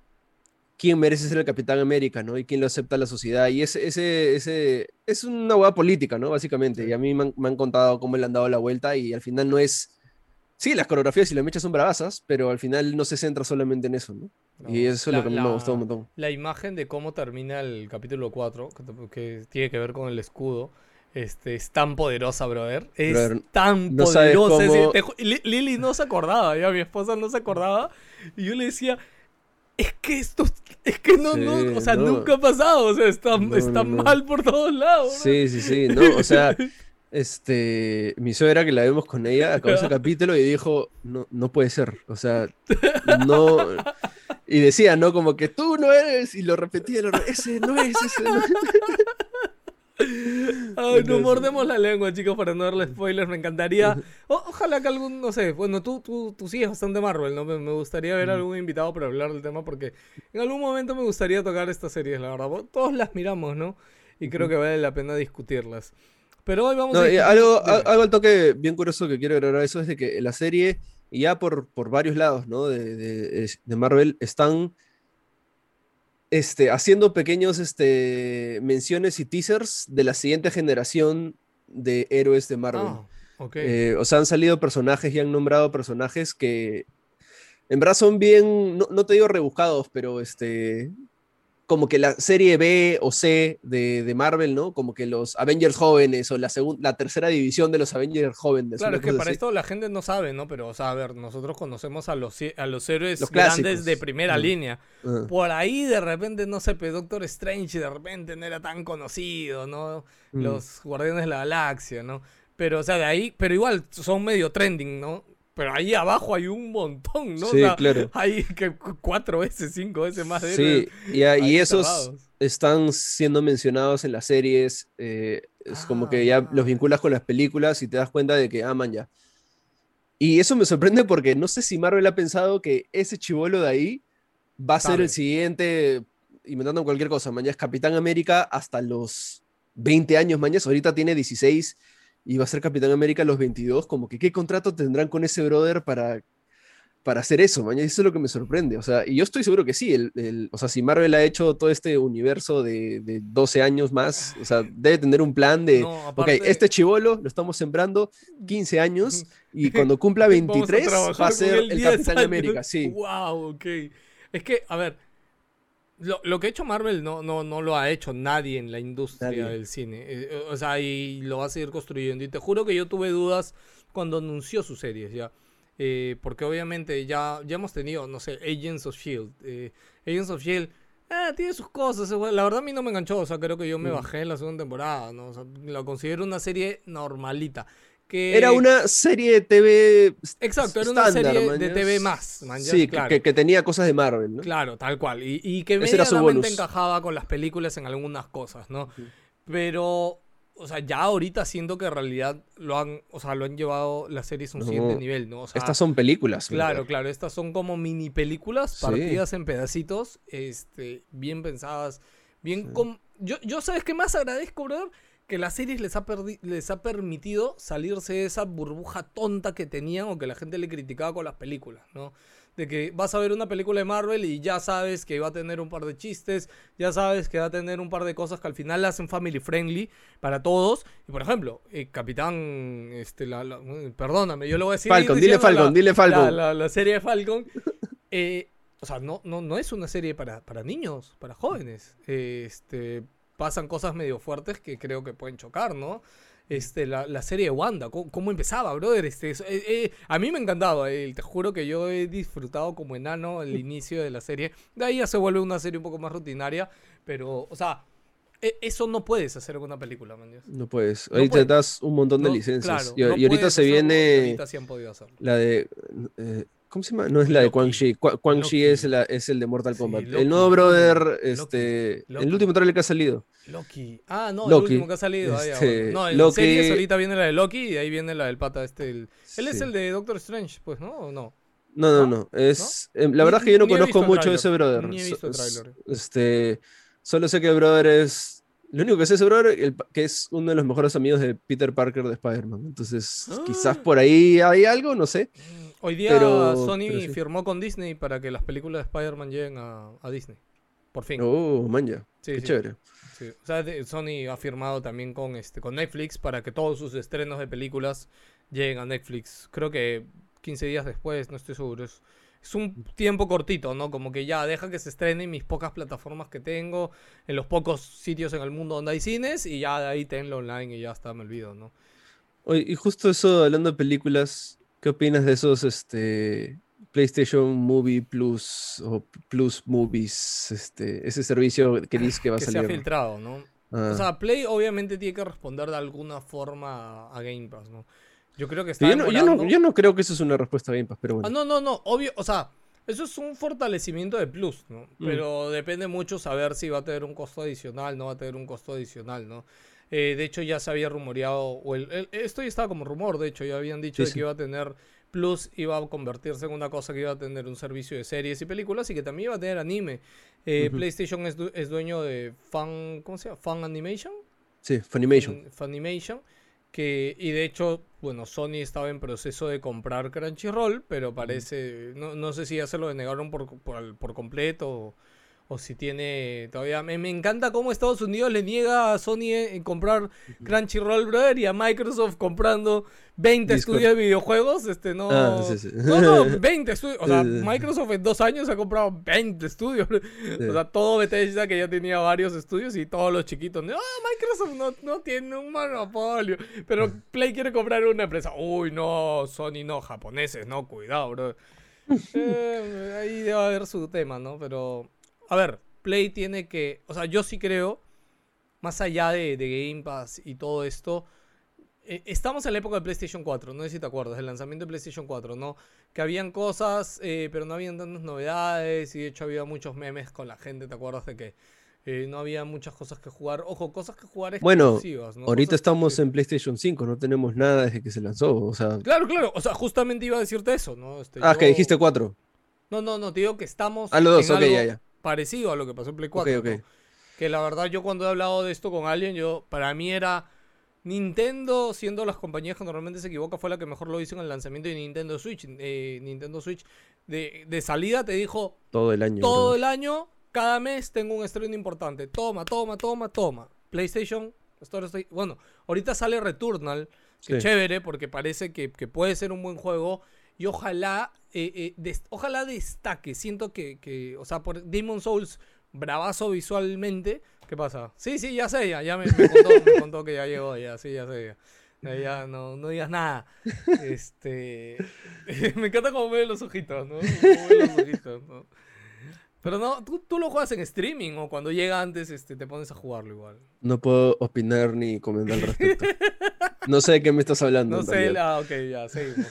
quién merece ser el Capitán América, ¿no? Y quién lo acepta la sociedad. Y ese, ese, ese es una hueá política, ¿no? Básicamente. Y a mí me han, me han contado cómo le han dado la vuelta y al final no es... Sí, las coreografías y las mechas son bravasas, pero al final no se centra solamente en eso, ¿no? No, y eso es la- lo que a mí me la- gustó un montón. La imagen de cómo termina el capítulo 4, que, te- que tiene que ver con el escudo, este, es tan poderosa, brother. Es Brother, tan no poderosa. es cómo- te Li- Lili no se acordaba, ya mi esposa no se acordaba. Y yo le decía, es que esto, es que no, no, o sea, no. nunca ha pasado. O sea, está, está mal por todos lados. bro. Sí, sí, sí, no, o sea, este, mi suegra que la vemos con ella, acabó ese capítulo y dijo, no, no puede ser, o sea, no, y decía, ¿no? Como que tú no eres, y lo repetía, lo re- ese no es, ese no es. Ay, no mordemos la lengua, chicos, para no darle spoilers. Me encantaría. o- ojalá que algún, no sé, bueno, tú, tú, tú sigues bastante Marvel, ¿no? Me, me gustaría ver algún invitado para hablar del tema porque en algún momento me gustaría tocar estas series, la verdad. Todos las miramos, ¿no? Y creo que vale la pena discutirlas. Pero hoy vamos No, a algo, a- algo al toque bien curioso que quiero agregar a eso es de que la serie, ya por, por varios lados, ¿no? De, de- es- de Marvel, están este, haciendo pequeños este, menciones y teasers de la siguiente generación de héroes de Marvel. Eh, o sea, han salido personajes y han nombrado personajes que en verdad son bien, no, no te digo rebuscados, pero este, como que la serie B o C de, de Marvel, ¿no? Como que los Avengers jóvenes o la, la tercera división de los Avengers jóvenes. Claro, es que para así. esto la gente no sabe, ¿no? Pero, o sea, a ver, nosotros conocemos a los, a los héroes Los grandes de primera línea. Por ahí de repente, no sé, pues Doctor Strange de repente no era tan conocido, ¿no? mm. Los Guardianes de la Galaxia, ¿no? Pero, o sea, de ahí, pero igual son medio trending, ¿no? Pero ahí abajo hay un montón, ¿no? Sí, o sea, claro. hay que cu- cuatro veces, cinco veces más de Sí, y, a- y esos están siendo mencionados en las series. eh, es como que ya Ah. los vinculas con las películas y te das cuenta de que aman ya. Y eso me sorprende porque no sé si Marvel ha pensado que ese chivolo de ahí va a ser Sabe. el siguiente, inventando cualquier cosa, mañana es Capitán América hasta los 20 años, mañana ahorita tiene 16 y va a ser Capitán América a los 22, como que qué contrato tendrán con ese brother para, para hacer eso, mañana eso es lo que me sorprende, o sea, y yo estoy seguro que sí, el, el- o sea, si Marvel ha hecho todo este universo de, de 12 años más, o sea, debe tener un plan de, No, ok, este chivolo lo estamos sembrando 15 años y cuando cumpla Vamos a 23 va a ser el 10 Capitán. América, sí. Wow, ok. Es que, a ver, lo, lo que ha hecho Marvel no, no, no lo ha hecho nadie en la industria Nadie. del cine. Eh, eh, o sea, y lo va a seguir construyendo. Y te juro que yo tuve dudas cuando anunció sus series ya. Eh, porque obviamente ya, ya hemos tenido, no sé, Agents of Shield. Eh, Agents of Shield. tiene sus cosas, la verdad a mí no me enganchó, o sea, creo que yo me Mm. bajé en la segunda temporada, ¿no? O sea, considero una serie normalita. Que... Era una serie de TV Exacto, era una estándar, serie de. TV más, Sí, que- claro. que, que tenía cosas de Marvel, ¿no? Claro, tal cual. Y, y que medianamente encajaba con las películas en algunas cosas, ¿no? Pero, o sea, ya ahorita siento que en realidad lo han, o sea, lo han llevado las series a un No, siguiente nivel, ¿no? O sea, Estas son películas. Claro, claro, estas son como mini películas Sí. partidas en pedacitos, este, bien pensadas, bien Sí. com- yo, yo sabes qué más agradezco, brother, que las series les ha les ha permitido salirse de esa burbuja tonta que tenían o que la gente le criticaba con las películas, ¿no? De que vas a ver una película de Marvel y ya sabes que va a tener un par de chistes, ya sabes que va a tener un par de cosas que al final la hacen family friendly para todos. Y por ejemplo, eh, Capitán, este, la, la- perdóname, yo lo voy a decir. Falcon, dile Falcon, la- dile Falcon. la, serie de Falcon. eh, o sea, no, no, no es una serie para, para niños, para jóvenes. Eh, este, pasan cosas medio fuertes que creo que pueden chocar, ¿no? Este, la, la serie de Wanda, ¿cómo, cómo empezaba, brother? Este, es- eh, eh, a mí me encantaba, eh, te juro que yo he disfrutado como enano el inicio de la serie. De ahí ya se vuelve una serie un poco más rutinaria, pero, o sea, e- eso no puedes hacer con una película, man. No puedes. No Ahorita puedes. te das un montón de No, licencias. claro, y, no y ahorita se viene ahorita sí han podido hacerlo. la de. eh, ¿Cómo se llama? No es la de. Quan Chi. Qua- Quan Chi es, la, es el de Mortal Sí, Kombat. Loki, el nuevo brother, Loki, este. El último trailer que ha salido. Loki. Ah, no, el último que ha salido. Este, bueno. No, en series ahorita viene la de Loki y ahí viene la del pata este. el- Él es el de Doctor Strange, pues, ¿no? ¿O no? No, no, ¿No? no. Es, em, la verdad es que yo no conozco mucho de ese brother. ni he visto el tráiler. Este, solo sé que el brother es. Lo único que sé brother, el pa- que es uno de los mejores amigos de Peter Parker de Spider-Man. Entonces, quizás Ah. por ahí hay algo, no sé. Hoy día Pero- Sony pero sí. firmó con Disney para que las películas de Spider-Man lleguen a, a Disney. Por fin. Oh, man, ya. Sí, Qué sí, chévere. sí. O sea, Sony ha firmado también con, este, con Netflix para que todos sus estrenos de películas lleguen a Netflix. Creo que 15 días después, no estoy seguro. Es, es un tiempo cortito, ¿no? Como que ya deja que se estrenen mis pocas plataformas que tengo, en los pocos sitios en el mundo donde hay cines, y ya de ahí tenlo online y ya está, me olvido, ¿no? Oye, y justo eso, hablando de películas, ¿qué opinas de esos este, PlayStation Movie Plus o Plus Movies? Este, ese servicio que dices que va a que se ha salir. filtrado, ¿no? Ah. O sea, Play obviamente tiene que responder de alguna forma a, Game Pass, ¿no? Yo creo que está yo, no, yo, no, yo no creo que eso es una respuesta a Game Pass, pero bueno. Ah, no, no, no, obvio, o sea, eso es un fortalecimiento de Plus, ¿no? Mm. Pero depende mucho saber si va a tener un costo adicional, no va a tener un costo adicional, ¿no? Eh, de hecho, ya se había rumoreado, o el, el- esto ya estaba como rumor, de hecho, ya habían dicho Sí, de sí. que iba a tener Plus, iba a convertirse en una cosa que iba a tener un servicio de series y películas y que también iba a tener anime. Eh. PlayStation es, du- es dueño de Fan, ¿cómo se llama? Fan Animation. Sí, Funimation. Fun- Funimation. Que, y de hecho, bueno, Sony estaba en proceso de comprar Crunchyroll, pero parece, no, no sé si ya se lo denegaron por, por, por completo o, o si tiene todavía... Me, me encanta cómo Estados Unidos le niega a Sony en comprar Crunchyroll, brother, y a Microsoft comprando 20 Discord. estudios de videojuegos, este, no... Ah, sí, sí. No, no, 20 estudios. O sea. Microsoft en dos años ha comprado 20 estudios. Sí. O sea, todo Bethesda que ya tenía varios estudios y todos los chiquitos. Ah, Microsoft no, no tiene un monopolio. Pero Play quiere comprar una empresa. Uy, no, Sony no, japoneses, no, cuidado, bro. Eh, ahí debe haber su tema, ¿no? Pero, a ver, Play tiene que. O sea, yo sí creo, más allá de, de Game Pass y todo esto. eh, Estamos en la época de PlayStation 4, no sé si te acuerdas, del lanzamiento de PlayStation 4, ¿no? Que habían cosas, eh, pero no habían tantas novedades y de hecho había muchos memes con la gente, ¿te acuerdas de que eh, no había muchas cosas que jugar. Ojo, cosas que jugar Bueno, exclusivas, ¿no? Ahorita Cosas estamos que- en PlayStation 5, no tenemos nada desde que se lanzó. O sea, Claro, claro. O sea, justamente iba a decirte eso, ¿no? Este, ah, que yo- dijiste 4. No, no, no, te digo que estamos Ah, los dos, en ok, algo ya, ya. Parecido a lo que pasó en Play Ok, 4. ok. ¿no? Que la verdad yo cuando he hablado de esto con alguien, yo para mí era Nintendo, siendo las compañías que normalmente se equivoca, fue la que mejor lo hizo en el lanzamiento de Nintendo Switch. Eh, Nintendo Switch de, de salida te dijo, Todo el año. todo el año, cada mes tengo un estreno importante. Toma, toma, toma, toma. PlayStation, bueno, ahorita sale Returnal, que Sí. chévere, porque parece que, que puede ser un buen juego. Y ojalá, eh, eh, des- ojalá destaque. Siento que, que, o sea, por Demon Souls, bravazo visualmente. ¿Qué pasa? Sí, sí, ya sé, ya, ya me, me contó, me contó que ya llegó, ya, sí, ya sé. Ya, Ya, ya, no, no digas nada. Este. me encanta cómo mueve los ojitos, ¿no? Cómo los ojitos, ¿no? Pero no, tú, tú lo juegas en streaming o cuando llega antes este, te pones a jugarlo igual. No puedo opinar ni comentar al respecto. no sé de qué me estás hablando. No sé, ah, ok, ya, seguimos.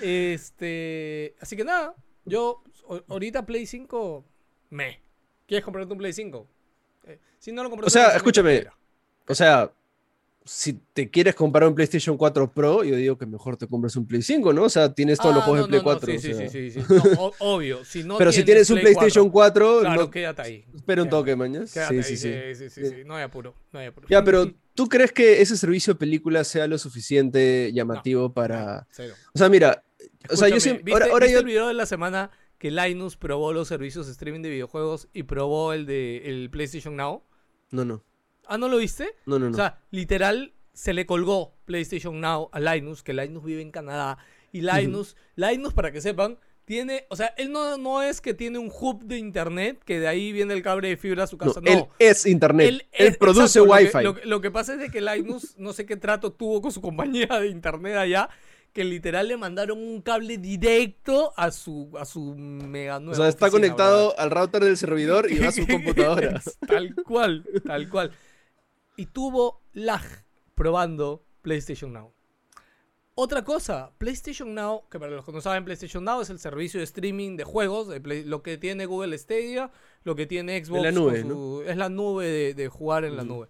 este. Así que nada, yo ahorita Play 5, me. ¿Quieres comprarte un Play 5? Eh, si no lo compras O sea, escúchame. O sea, si te quieres comprar un PlayStation 4 Pro, yo digo que mejor te compres un Play 5, ¿no? O sea, tienes todos los Ah, juegos no, de Play no, no, 4. Sí, o sí, sea. sí, sí, sí. No, o- obvio. Si no Pero si tienes un Play PlayStation 4, claro, no, quédate ahí. espera un toque, mañas. Sí, sí, ahí, sí. sí, sí, sí, sí. No hay apuro, no hay apuro. Ya, pero ¿tú crees que ese servicio de películas sea lo suficiente llamativo para... Cero. O sea, mira, o sea, yo Escúchame, siempre... ¿viste, Ahora, ahora viste yo... el video de la semana que Linus probó los servicios de streaming de videojuegos y probó el de el PlayStation Now? No, no, Ah, ¿no lo viste? no, no. no. O sea, literal se le colgó PlayStation Now a Linus, que Linus vive en Canadá. Y Linus, Linus, para que sepan, tiene, o sea, él no, no es que tiene un hub de internet, que de ahí viene el cable de fibra a su casa. No, él es internet. Él, es- produce exacto, Wi-Fi. Lo, que- lo que pasa es de que Linus, no sé qué trato tuvo con su compañía de internet allá, que literal le mandaron un cable directo a su, a su mega O nueva sea, está oficina, conectado al router del servidor y va a su computadora. tal cual, tal cual. Y tuvo lag probando PlayStation Now. Otra cosa, PlayStation Now, que para los que no saben, PlayStation Now es el servicio de streaming de juegos, de Play- lo que tiene Google Stadia, lo que tiene Xbox. la nube, su- Es la nube de, de jugar en la Ujú. nube.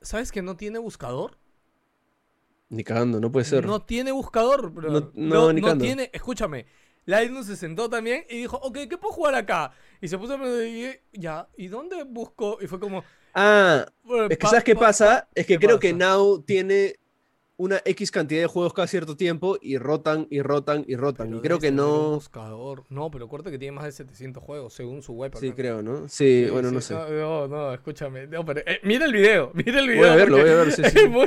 ¿Sabes que no tiene buscador? Ni cagando, no puede ser. No tiene buscador, bro. No- no, ni cagando. tiene. Escúchame. Linus se sentó también y dijo, ok, ¿qué puedo jugar acá? Y se puso a y- ya, ¿y dónde busco? Y fue como. Ah, bueno, es que ¿sabes qué pa- pasa? Es que ¿Qué creo que? Now tiene una X cantidad de juegos cada cierto tiempo y rotan y rotan y rotan. Pero y creo que no... buscador. No, pero acuérdate que tiene más de 700 juegos según su web. Sí, creo, ¿no? Sí, Sí, bueno, sí, no sé. No, no, escúchame. No, pero, eh, mira el video, mira el video. Voy a verlo, voy a ver, sí, muy-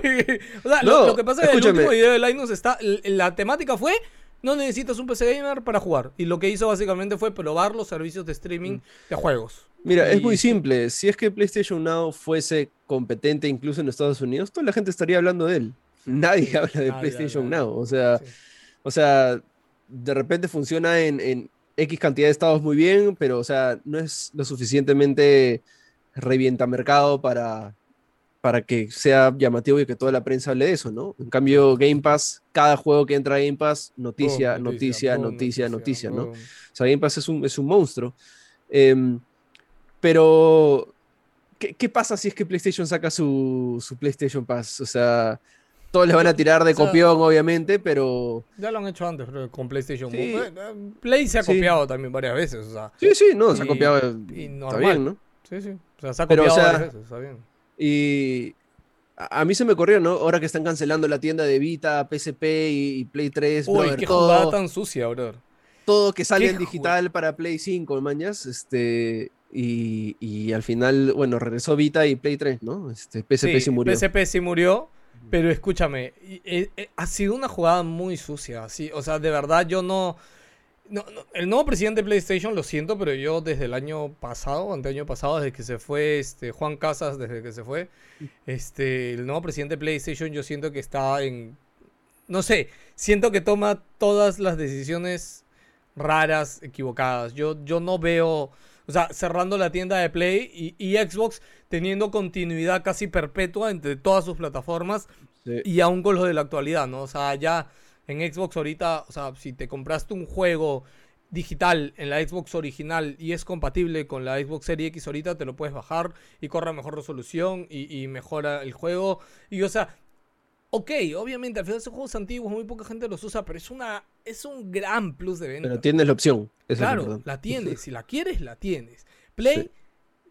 O sea, lo, No, lo que pasa es que el último video de Linus está. La temática fue. No necesitas un PC gamer para jugar. Y lo que hizo básicamente fue probar los servicios de streaming Mm. de juegos. Mira, es Y- muy simple. Si es que PlayStation Now fuese competente incluso en Estados Unidos, toda la gente estaría hablando de él. Nadie habla de Nadie PlayStation habla de- Now. O sea, Sí. o sea, de repente funciona en, en X cantidad de estados muy bien, pero o sea, no es lo suficientemente revienta mercado para, para que sea llamativo y que toda la prensa hable de eso, ¿no? En cambio, Game Pass, cada juego que entra a Game Pass, noticia, Boom, noticia, boom, noticia, noticia, ¿no? O sea, Game Pass es un, es un monstruo. Em, pero, ¿qué, qué pasa si es que PlayStation saca su, su PlayStation Pass? O sea, todos les van a tirar de O sea, copión, obviamente, pero... Ya lo han hecho antes, pero con PlayStation. Sí. Eh, Play se ha Sí. copiado también varias veces. O sea, Sí, sí, no, se ha copiado. y está bien, ¿no? sí, sí. O sea, se ha Pero, o copiado sea, varias veces, está bien. Y a, mí se me ocurrió, ¿no? Ahora que están cancelando la tienda de Vita, PSP y, y Play 3, Uy, brother, qué todo, jugada tan sucia, brother. todo que sale en digital para Play 5, mañas, este... Y, y al final, bueno, regresó Vita y Play 3, ¿no? Este, PSP sí, murió. PSP sí murió, pero escúchame, eh, eh, ha sido una jugada muy sucia, así, o sea, de verdad yo no, no, no- el nuevo presidente de PlayStation, lo siento, pero yo desde el año pasado, anteaño pasado, desde que se fue este Juan Casas, desde que se fue, este, el nuevo presidente de PlayStation, yo siento que está en, no sé, siento que toma todas las decisiones raras, equivocadas. Yo, yo no veo, o sea, cerrando la tienda de Play y, y Xbox teniendo continuidad casi perpetua entre todas sus plataformas Sí. y aún con lo de la actualidad, ¿no? O sea, ya en Xbox ahorita, o sea, si te compraste un juego digital en la Xbox original y es compatible con la Xbox Series X ahorita, te lo puedes bajar y corre a mejor resolución y, y mejora el juego. Y o sea, ok, obviamente al final esos juegos antiguos muy poca gente los usa, pero es una es un gran plus de venta. Pero tienes la opción. claro, la tienes. Si la quieres, la tienes. Play,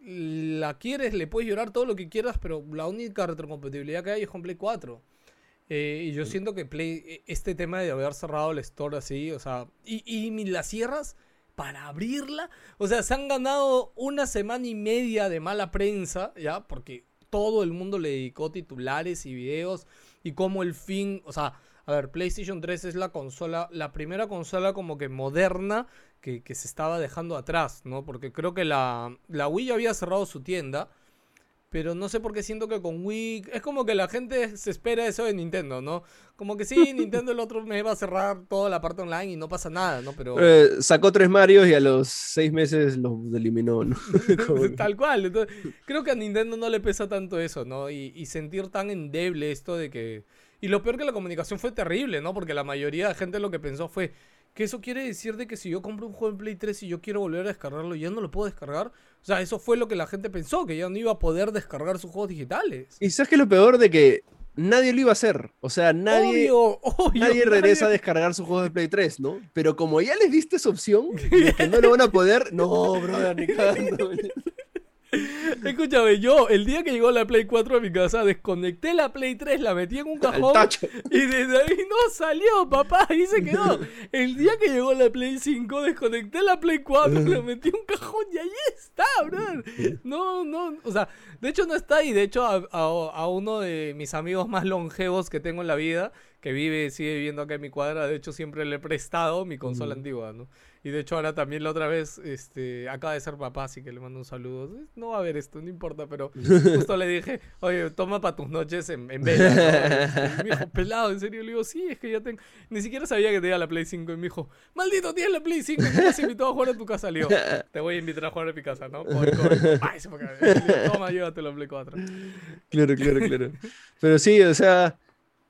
la quieres, le puedes llorar todo lo que quieras, pero la única retrocompatibilidad que hay es con Play 4. Eh, y yo siento que Play, e- este tema de haber cerrado el store así, o sea, y, y las cierras para abrirla, o sea, se han ganado una semana y media de mala prensa, ¿ya? Porque todo el mundo le dedicó titulares y videos y como el fin, o sea, a ver, PlayStation 3 es la consola, la primera consola como que moderna que, que se estaba dejando atrás, ¿no? Porque creo que la, la Wii ya había cerrado su tienda, pero no sé por qué siento que con Wii es como que la gente se espera eso de Nintendo, ¿no? Como que sí, Nintendo el otro mes va a cerrar toda la parte online y no pasa nada, ¿no? Pero Eh, sacó tres Marios y a los seis meses los eliminó, ¿no? Como- tal cual. Entonces, creo que a Nintendo no le pesa tanto eso, ¿no? Y, y sentir tan endeble esto de que... Y lo peor que la comunicación fue terrible, ¿no? Porque la mayoría de gente lo que pensó fue que eso quiere decir de que si yo compro un juego en Play 3 y yo quiero volver a descargarlo, ya no lo puedo descargar. O sea, eso fue lo que la gente pensó, que ya no iba a poder descargar sus juegos digitales. Y sabes que lo peor de que nadie lo iba a hacer. O sea, nadie, Obvio, obvio, nadie regresa a descargar sus juegos de Play 3, ¿no? Pero como ya les diste esa opción, que no lo van a poder, no, brother, ni cagando. Escúchame, yo el día que llegó la Play 4 a mi casa, desconecté la Play 3, la metí en un cajón y desde ahí no salió, papá, ahí se quedó. El día que llegó la Play 5, desconecté la Play 4, la metí en un cajón y ahí está, brother. No, no, o sea, de hecho no está ahí. De hecho, a, a- a uno de mis amigos más longevos que tengo en la vida, que vive, sigue viviendo acá en mi cuadra, de hecho siempre le he prestado mi consola Ujú. antigua, ¿no? Y de hecho ahora también la otra vez, este, acaba de ser papá, así que le mando un saludo. No va a ver esto, no importa, pero justo le dije, oye, toma para tus noches en, en vela. ¿no? Este, y me dijo, pelado, en serio, le digo, sí, es que ya tengo. Ni siquiera sabía que tenía la Play 5 y me dijo, maldito, tienes la Play 5, ¿cómo has invitado a jugar a tu casa? Le digo, te voy a invitar a jugar a mi casa, ¿no? Por, por- Ay, se digo, Toma, llévatelo a Play 4. Claro, claro, claro. Pero sí, o sea,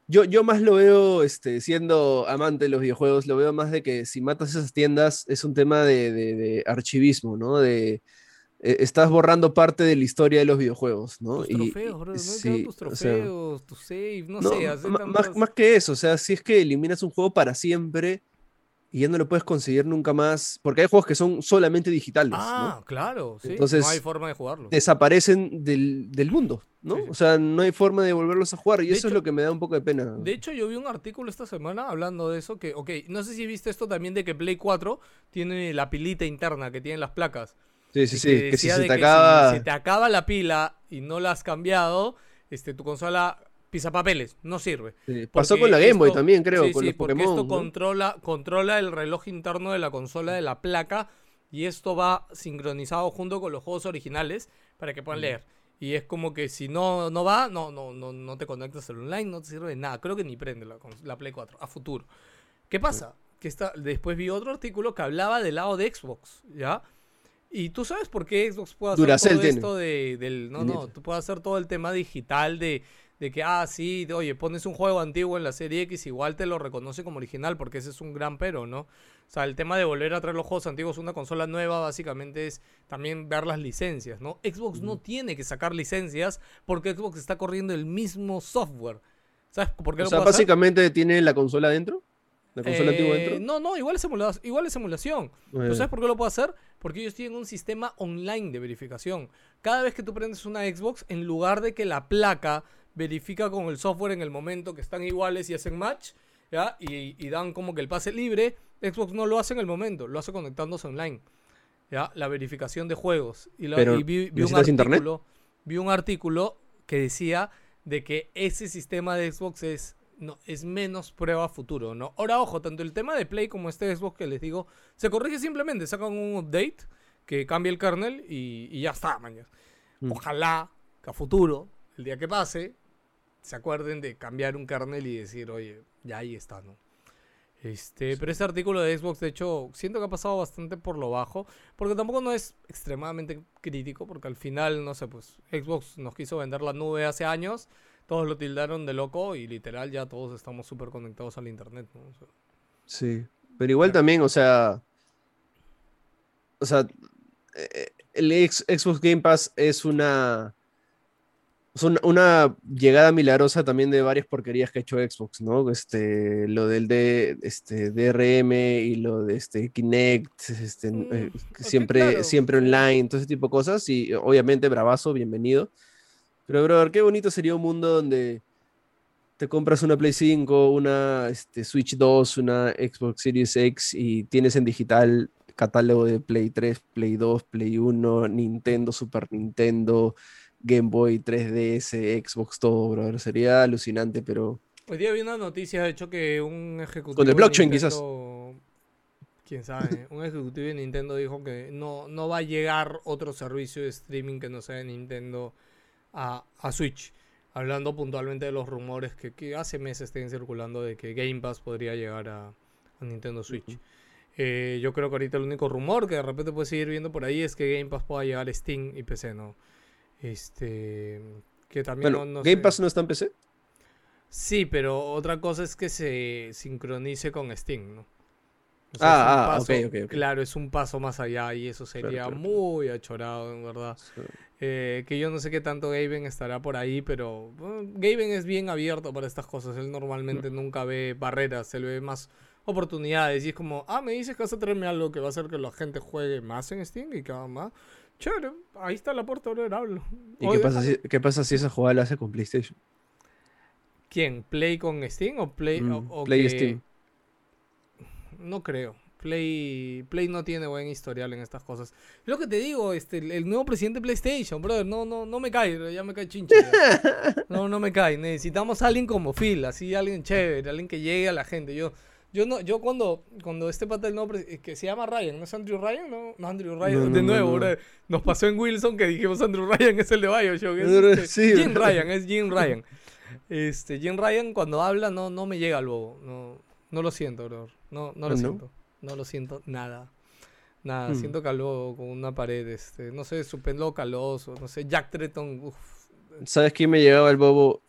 yo, yo más lo veo, este, siendo amante de los videojuegos, lo veo más de que si matas esas tiendas es un tema de, de- de archivismo, ¿no? De, eh, estás borrando parte de la historia de los videojuegos, ¿no? Tus Y- trofeos, bro, sí, tus o sea, trofeos, tu save, no, no, sé, más, tantas- más que eso, o sea, si es que eliminas un juego para siempre y ya no lo puedes conseguir nunca más, porque hay juegos que son solamente digitales, ¿no? Ah, claro, sí. Entonces, no hay forma de jugarlo. Desaparecen del, del mundo, ¿no? Sí, sí. O sea, no hay forma de volverlos a jugar y De eso es lo que me da un poco de pena. De hecho, yo vi un artículo esta semana hablando de eso, que, ok, no sé si viste esto también de que Play 4 tiene la pilita interna que tienen las placas. Sí, sí, sí, que si decía se te que acaba... si te acaba la pila y no la has cambiado, este, tu consola pisa papeles, no sirve. sí, Pasó con la Game Boy esto- también, creo, sí, con sí, los porque Pokémon. esto ¿no? controla, controla el reloj interno de la consola de la placa y esto va sincronizado junto con los juegos originales para que puedan Mm. leer. Y es como que si no, no va, no, no, no, no te conectas al online, no te sirve de nada. Creo que ni prende la, la Play 4 a futuro. ¿Qué pasa? Que está, después vi otro artículo que hablaba del lado de Xbox, ¿ya? Y tú sabes por qué Xbox puede hacer Duracell todo tiene. esto de, del... No, no, tú puedes hacer todo el tema digital de, de que, ah, sí, de, oye, pones un juego antiguo en la serie X, igual te lo reconoce como original, porque ese es un gran pero, ¿no? O sea, el tema de volver a traer los juegos antiguos a una consola nueva, básicamente es también ver las licencias, ¿no? Xbox no tiene que sacar licencias porque Xbox está corriendo el mismo software. ¿Sabes por qué O sea, hacer? básicamente tiene la consola dentro. La consola antigua Eh, dentro. No, no, igual es, emula- igual es emulación. ¿Tú sabes por qué lo puedo hacer? Porque ellos tienen un sistema online de verificación. Cada vez que tú prendes una Xbox, en lugar de que la placa verifica con el software en el momento que están iguales y hacen match, ¿ya? Y, y dan como que el pase libre, Xbox no lo hace en el momento, lo hace conectándose online. ¿Ya? La verificación de juegos. Y, la- Pero, y vi, vi un ¿necesitas internet? artículo, vi un artículo que decía de que ese sistema de Xbox es, no, es menos prueba a futuro, ¿no? Ahora, ojo, tanto el tema de Play como este Xbox que les digo, se corrige simplemente, sacan un update que cambia el kernel y, y ya está, mañana. Mm. Ojalá que a futuro, el día que pase, se acuerden de cambiar un kernel y decir, oye, ya ahí está, ¿no? Este, pero este artículo de Xbox, de hecho, siento que ha pasado bastante por lo bajo, porque tampoco no es extremadamente crítico, porque al final, no sé, pues Xbox nos quiso vender la nube hace años, todos lo tildaron de loco y literal ya todos estamos súper conectados al internet, ¿no? O sea, Sí. Pero igual Claro. también, o sea, o sea, eh, el Xbox Game Pass es una, una llegada milagrosa también de varias porquerías que ha hecho Xbox, ¿no? Este, lo del de, este, DRM y lo de este, Kinect, este, mm, eh, siempre, siempre online, todo ese tipo de cosas. Y obviamente, bravazo, bienvenido. Pero, brother, qué bonito sería un mundo donde te compras una Play 5, una este, Switch 2, una Xbox Series X y tienes en digital catálogo de Play 3, Play 2, Play 1, Nintendo, Super Nintendo, Game Boy, 3DS, Xbox, todo, brother. Sería alucinante, pero. Hoy día vi una noticia, de hecho, que un ejecutivo. Con el blockchain, quizás. Quién sabe. un ejecutivo de Nintendo dijo que no, no va a llegar otro servicio de streaming que no sea de Nintendo a, a Switch. Hablando puntualmente de los rumores que, que, hace meses estén circulando de que Game Pass podría llegar a, a Nintendo Switch. Eh, yo creo que ahorita el único rumor que de repente puede seguir viendo por ahí es que Game Pass pueda llegar a Steam y PC, ¿no? Este. Que también no, ¿Game Pass no está en PC? Sí, pero otra cosa es que se sincronice con Steam, ¿no? ah, ah ok, ok. Claro, es un paso más allá y eso sería muy achorado, en verdad. Eh, que yo no sé qué tanto Gaben estará por ahí, pero Gaben es bien abierto para estas cosas. Él normalmente nunca ve barreras, él ve más oportunidades. Y es como, ah, me dices que vas a traerme algo que va a hacer que la gente juegue más en Steam y que haga más. Chévere, ahí está la puerta, hablo. ¿Y qué pasa, si, qué pasa si esa jugada la hace con PlayStation? ¿Quién? ¿Play con Steam o Play, mm, Play Steam? No creo. Play, Play no tiene buen historial en estas cosas. lo que te digo, este, el nuevo presidente de PlayStation, brother, no, no, no me cae, ya me cae chinche. no, no me cae. Necesitamos a alguien como Phil, así alguien chévere, alguien que llegue a la gente. Yo, yo no, yo cuando, cuando este pata del nombre, que se llama Ryan, ¿no es Andrew Ryan? No, no Andrew Ryan, de nuevo, nos pasó en Wilson que dijimos Andrew Ryan es el de Bioshock. Es, este, Jim Ryan, es Jim Ryan. Este, Jim Ryan cuando habla no, no me llega luego, no, no lo siento, bro. No, no lo siento. No lo siento nada. Nada, hmm. siento calor con una pared, este, no sé, su pelo caloso, no sé, Jack Tretton, uff. ¿Sabes quién me llegaba el bobo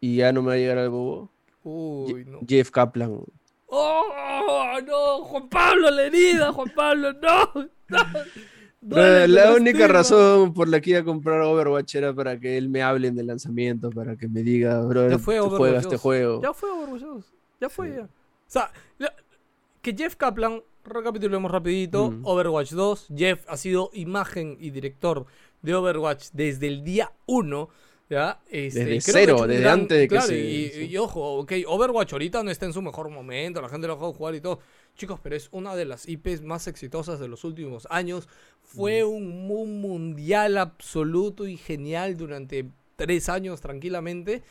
y ya no me va a llegar el bobo? Uy, no. Jeff Kaplan. ¡Oh, no! ¡Juan Pablo, la herida! ¡Juan Pablo, no! la única razón por la que iba a comprar Overwatch era para que él me hable en el lanzamiento, para que me diga, bro, ya fue juega este juego. Ya fue Overwatch Ya fue, ya. O sea, que Jeff Kaplan, recapitulemos rapidito, mm. Overwatch 2, Jeff ha sido imagen y director de Overwatch desde el día 1 ¿Ya? Este, desde cero, desde antes de que claro, y, ojo, ok, Overwatch ahorita no está en su mejor momento, la gente lo ha jugar y todo. Chicos, pero es una de las IPs más exitosas de los últimos años. Fue un, mundial absoluto y genial durante tres años tranquilamente.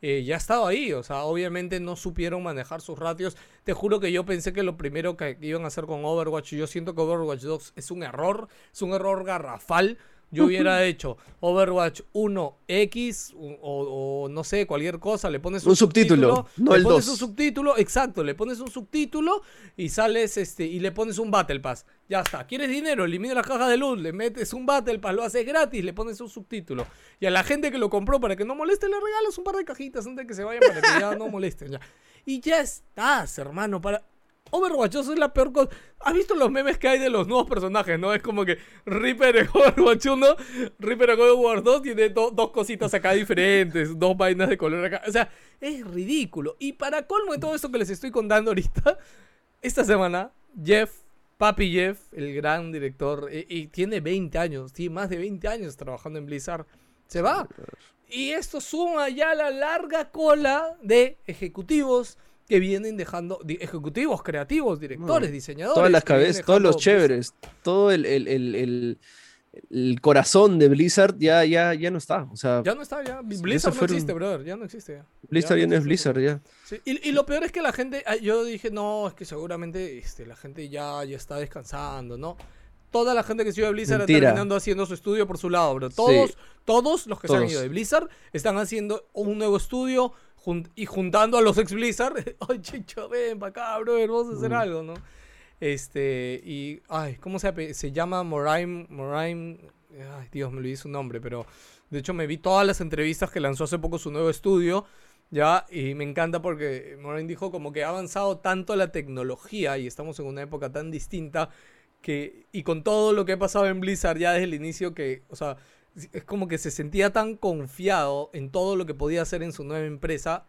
Eh, ya ha estado ahí, o sea, obviamente no supieron manejar sus ratios. Te juro que yo pensé que lo primero que iban a hacer con Overwatch, yo siento que Overwatch 2 es un error, es un error garrafal yo hubiera hecho Overwatch 1X o, no sé, cualquier cosa, le pones un, subtítulo, no le pones un subtítulo, exacto, le pones un subtítulo y sales este y le pones un Battle Pass. Ya está. ¿Quieres dinero? Elimina la caja de luz, le metes un Battle Pass, lo haces gratis, le pones un subtítulo. Y a la gente que lo compró para que no moleste le regalas un par de cajitas antes de que se vayan para que ya no molesten ya. Y ya estás, hermano, para Overwatch es la peor cosa. ¿Has visto los memes que hay de los nuevos personajes, no? Es como que Reaper en Overwatch 1, Reaper en Overwatch 2 tiene dos cositas acá diferentes, dos vainas de color acá. O sea, es ridículo. Y para colmo de todo esto que les estoy contando ahorita, esta semana, Jeff, Papi Jeff, el gran director, y, y tiene 20 años, tiene más de 20 años trabajando en Blizzard, se va. Y esto suma ya la larga cola de ejecutivos que vienen dejando ejecutivos, creativos, directores, diseñadores. Todas las cabezas, todos los chéveres, todo el, el, el, el, corazón de Blizzard ya, ya, ya no está. O sea, ya no está, ya. Blizzard no existe, brother, ya no existe. Blizzard ya, no es Blizzard, ya. Y, y, lo peor es que la gente, ah, yo dije, no, es que seguramente este, la gente ya, ya está descansando, ¿no? Toda la gente que se ido de Blizzard está terminando haciendo su estudio por su lado, bro. Todos, todos los que se han ido de Blizzard están haciendo un nuevo estudio y juntando a los ex Blizzard, ay, chicho, ven para acá, bro, vamos a hacer algo, ¿no? Este, y, ay, ¿cómo se, se llama? Moraim, Moraim, ay, Dios, me olvidé su nombre, pero de hecho me vi todas las entrevistas que lanzó hace poco su nuevo estudio, ya, y me encanta porque Moraim dijo como que ha avanzado tanto la tecnología y estamos en una época tan distinta que, y con todo lo que ha pasado en Blizzard ya desde el inicio, que, o sea, es como que se sentía tan confiado en todo lo que podía hacer en su nueva empresa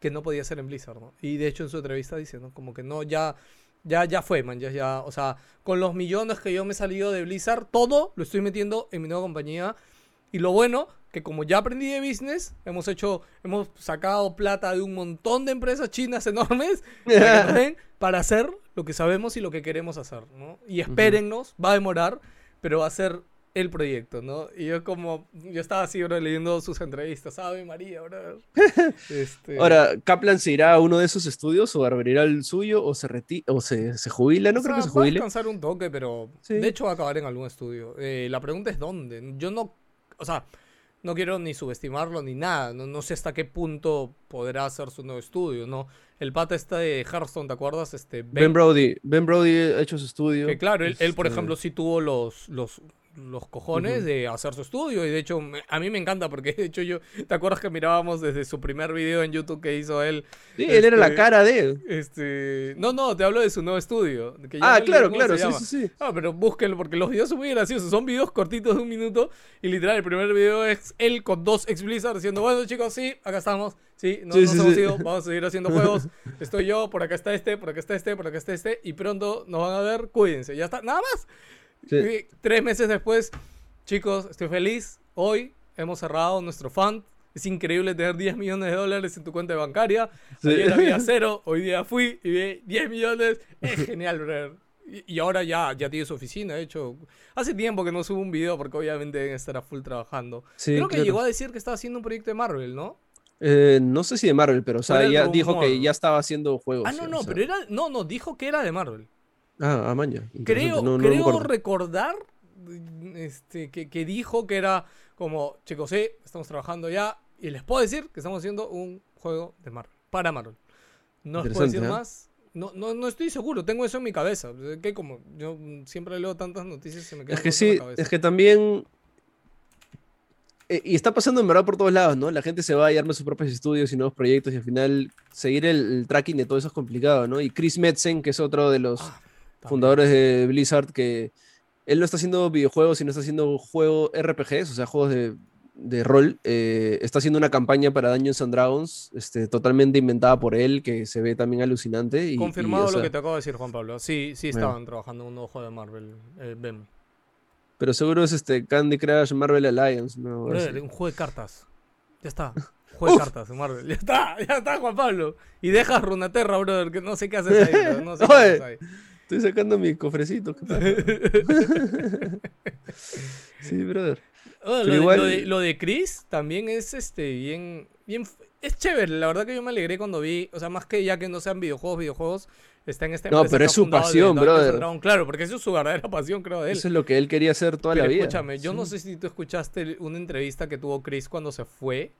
que no podía hacer en Blizzard, ¿no? Y de hecho en su entrevista dice, ¿no? Como que no, ya, ya, ya fue, man, ya, ya, o sea, con los millones que yo me he salido de Blizzard, todo lo estoy metiendo en mi nueva compañía. Y lo bueno, que como ya aprendí de business, hemos hecho, hemos sacado plata de un montón de empresas chinas enormes para hacer lo que sabemos y lo que queremos hacer, ¿no? Y espérennos, va a demorar, pero va a ser el proyecto, ¿no? Y yo como, yo estaba así, bro, leyendo sus entrevistas, Ave María, bro. Este, Ahora, ¿Kaplan se irá a uno de esos estudios o abrirá el suyo o se reti o se, se jubila? No o creo sea, que se Va a jubile. un toque, pero Sí. de hecho va a acabar en algún estudio. Eh, la pregunta es dónde. Yo no, o sea, no quiero ni subestimarlo ni nada. No, no sé hasta qué punto podrá hacer su nuevo estudio, ¿no? El pata está de Hearthstone, ¿te acuerdas? Este, Ben Brody. Ben Brody ha hecho su estudio. Que claro, él, él, por Este, ejemplo sí tuvo los, los, los cojones Ujú. de hacer su estudio y de hecho me- a mí me encanta porque de hecho yo, ¿te acuerdas que mirábamos desde su primer video en YouTube que hizo él? Sí, él era la este, cara de. Este, no, no, te hablo de su nuevo estudio. que Ah, claro, ¿cómo claro, sí, llama? sí, sí. Ah, pero búsquenlo porque los videos son muy graciosos. Son videos cortitos de un minuto. Y literal, el primer video es él con dos ex Blizzard diciendo: Bueno, chicos, sí, acá estamos. Sí, no Sí, nos sí, hemos sí. ido. Vamos a seguir haciendo juegos. Estoy yo, por acá está este, por acá está este, por acá está este. Y pronto nos van a ver. Cuídense. Ya está. Nada más. Sí. Y tres meses después, chicos, estoy feliz. Hoy hemos cerrado nuestro fund. Es increíble tener 10 millones de dólares en tu cuenta bancaria. Sí. Ayer había cero, hoy día fui y vi 10 millones. Es genial, brother. Y, ahora ya, ya tiene su oficina, de hecho. Hace tiempo que no subo un video porque obviamente deben estar a full trabajando. Sí, Creo que claro. llegó a decir que estaba haciendo un proyecto de Marvel, ¿no? Eh, no sé si de Marvel, pero o sea, ¿Cuál es el ya dijo que ya estaba haciendo juegos. Ah, no, no, o sea. pero era. No, no, dijo que era de Marvel. Ah, ah, maña. Creo, no- no creo recordar este, que, que dijo que era como, chicos, sí, estamos trabajando ya. Y les puedo decir que estamos haciendo un juego de Marvel. Para Marvel. No les puedo decir ¿eh? más. No, no, no estoy seguro, tengo eso en mi cabeza. Que como yo siempre leo tantas noticias se me quedan Es que en sí, la cabeza. es que también. eh, y está pasando en verdad por todos lados, ¿no? La gente se va y arma sus propios estudios y nuevos proyectos y al final seguir el, el tracking de todo eso es complicado, ¿no? Y Chris Metzen, que es otro de los Ah. Fundadores de Blizzard, que él no está haciendo videojuegos, sino está haciendo juegos RPGs, o sea, juegos de, de rol. eh, está haciendo una campaña para Dungeons and Dragons, este, totalmente inventada por él, que se ve también alucinante. Y, y, Confirmado o sea, lo que te acabo de decir, Juan Pablo. Sí, sí Bueno. estaban trabajando en un nuevo juego de Marvel. Eh, Bem. Pero seguro es este Candy Crush Marvel Alliance, ¿no? Brother, un juego de cartas. Ya está. Juego de cartas de Marvel. Ya está, ya está, Juan Pablo. Y dejas Runaterra, brother, que no sé qué haces ahí, brother, No sé qué haces ahí. Estoy sacando mi cofrecito. ¿qué pasa? sí, brother. Oh, lo, de, igual- lo, de, lo de Chris también es este bien, bien. Es chévere, la verdad que yo me alegré cuando vi. O sea, más que ya que no sean videojuegos, videojuegos, está en esta No, pero es su pasión, brother. Dragons. Claro, porque eso es su verdadera pasión, creo, de él. Eso es lo que él quería hacer toda Pero la vida. escúchame, yo no sé si tú escuchaste una entrevista que tuvo Chris cuando se fue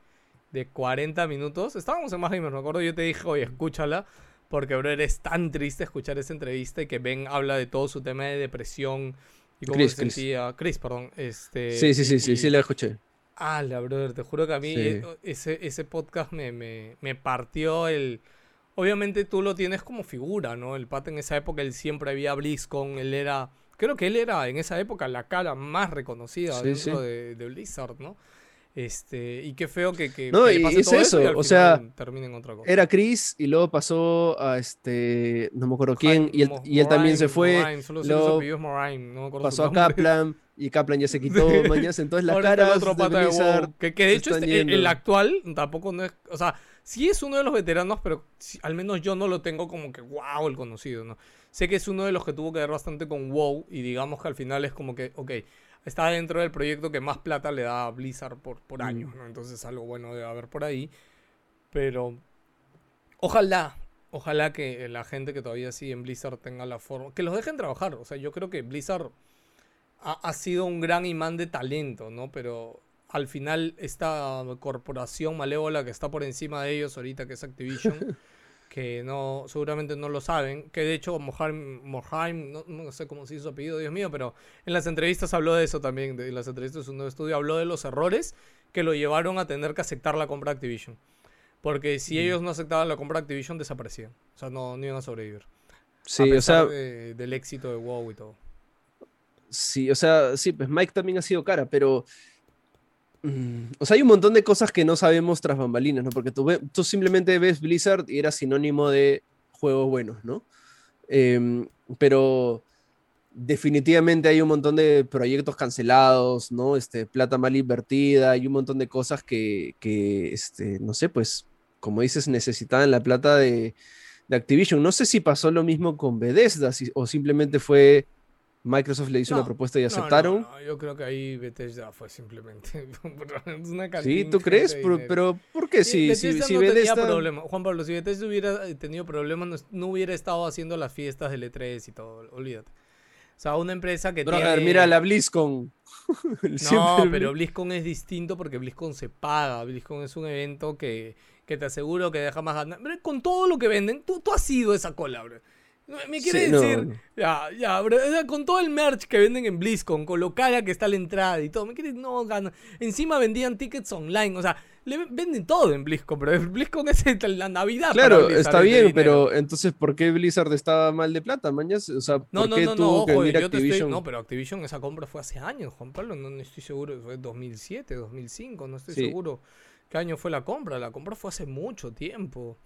de 40 minutos. Estábamos en Más Gamers, me acuerdo. Yo te dije, oye, escúchala. Porque, bro, eres tan triste escuchar esa entrevista y que Ben habla de todo su tema de depresión y cómo Chris, se Chris. sentía. Chris, perdón. Este, Sí, sí, sí, y- sí, sí, la escuché. Ala, brother, te juro que a mí Sí. eh, ese, ese podcast me, me, me partió el... Obviamente tú lo tienes como figura, ¿no? El pata en esa época, él siempre había BlizzCon, él era... Creo que él era en esa época la cara más reconocida Sí, dentro sí. De, de Blizzard, ¿no? Este, y qué feo que, que, No, que le y es todo eso, y al o sea, final termine en otra cosa. Era Chris y luego pasó a este. No me acuerdo quién. Y él, y él también se fue. Moraine, solo luego Moraine, no me acuerdo Pasó a. Kaplan. Y Kaplan ya se quitó, mañas. Entonces las caras otro de pata de Blizzard. WoW, que, que de hecho este- el, actual tampoco no es, o sea, sí es uno de los veteranos, pero sí- al menos yo no lo tengo como que wow el conocido, ¿no? Sé que es uno de los que tuvo que ver bastante con WoW y digamos que al final es como que, ok, está dentro del proyecto que más plata le da a Blizzard por, por Mm. años, ¿no? Entonces algo bueno debe haber por ahí, pero ojalá, ojalá que la gente que todavía sigue en Blizzard tenga la forma, que los dejen trabajar, o sea, yo creo que Blizzard ha, ha sido un gran imán de talento, ¿no? Pero al final esta corporación malévola que está por encima de ellos ahorita, que es Activision, que no seguramente no lo saben, que de hecho Mohaim no, no sé cómo se hizo su apellido, Dios mío, pero en las entrevistas habló de eso también, de en las entrevistas de su nuevo estudio, habló de los errores que lo llevaron a tener que aceptar la compra de Activision. Porque si Mm. ellos no aceptaban la compra de Activision, desaparecían. O sea, no, no iban a sobrevivir. a Sí, o sea, de- del éxito de WoW y todo. Sí, o sea, sí, pues Mike también ha sido cara, pero. Mm, O sea, hay un montón de cosas que no sabemos tras bambalinas, ¿no? Porque tú, simplemente ves Blizzard y era sinónimo de juegos buenos, ¿no? Em, pero definitivamente hay un montón de proyectos cancelados, ¿no? Este, plata mal invertida, hay un montón de cosas que, que este, no sé, pues, como dices, necesitaban la plata de, Activision. No sé si pasó lo mismo con Bethesda o simplemente fue Microsoft le hizo No, una propuesta y No, no, aceptaron. no, yo creo que ahí Bethesda fue simplemente una Sí, ¿tú crees? Pero, pero ¿por qué? Si, si, Bethesda si no tenía Bethesda- problema. Juan Pablo, si Bethesda hubiera eh, tenido problemas, no, no hubiera estado haciendo las fiestas del E3 y todo, olvídate. O sea, una empresa que Brother, tiene... mira la BlizzCon. No, pero Blizz- BlizzCon es distinto porque BlizzCon se paga. BlizzCon es un evento que, que te aseguro que deja más ganas. Con todo lo que venden, tú, tú has sido esa cola, bro. Me quiere Sí, decir, no. ya, ya, bro, o sea, con todo el merch que venden en BlizzCon, con lo cara que está la entrada y todo, me quiere no gana. Encima vendían tickets online, o sea, le ven- venden todo en BlizzCon, pero BlizzCon es la Navidad. Claro, está bien, pero entonces, ¿por qué Blizzard estaba mal de plata, mañas? O sea, ¿por No, no, qué no, no, tuvo que ojo, venir yo te estoy... No, pero Activision esa compra fue hace años, Juan Pablo, no, no estoy seguro, fue 2007, 2005, no estoy Sí. seguro qué año fue la compra, la compra fue hace mucho tiempo.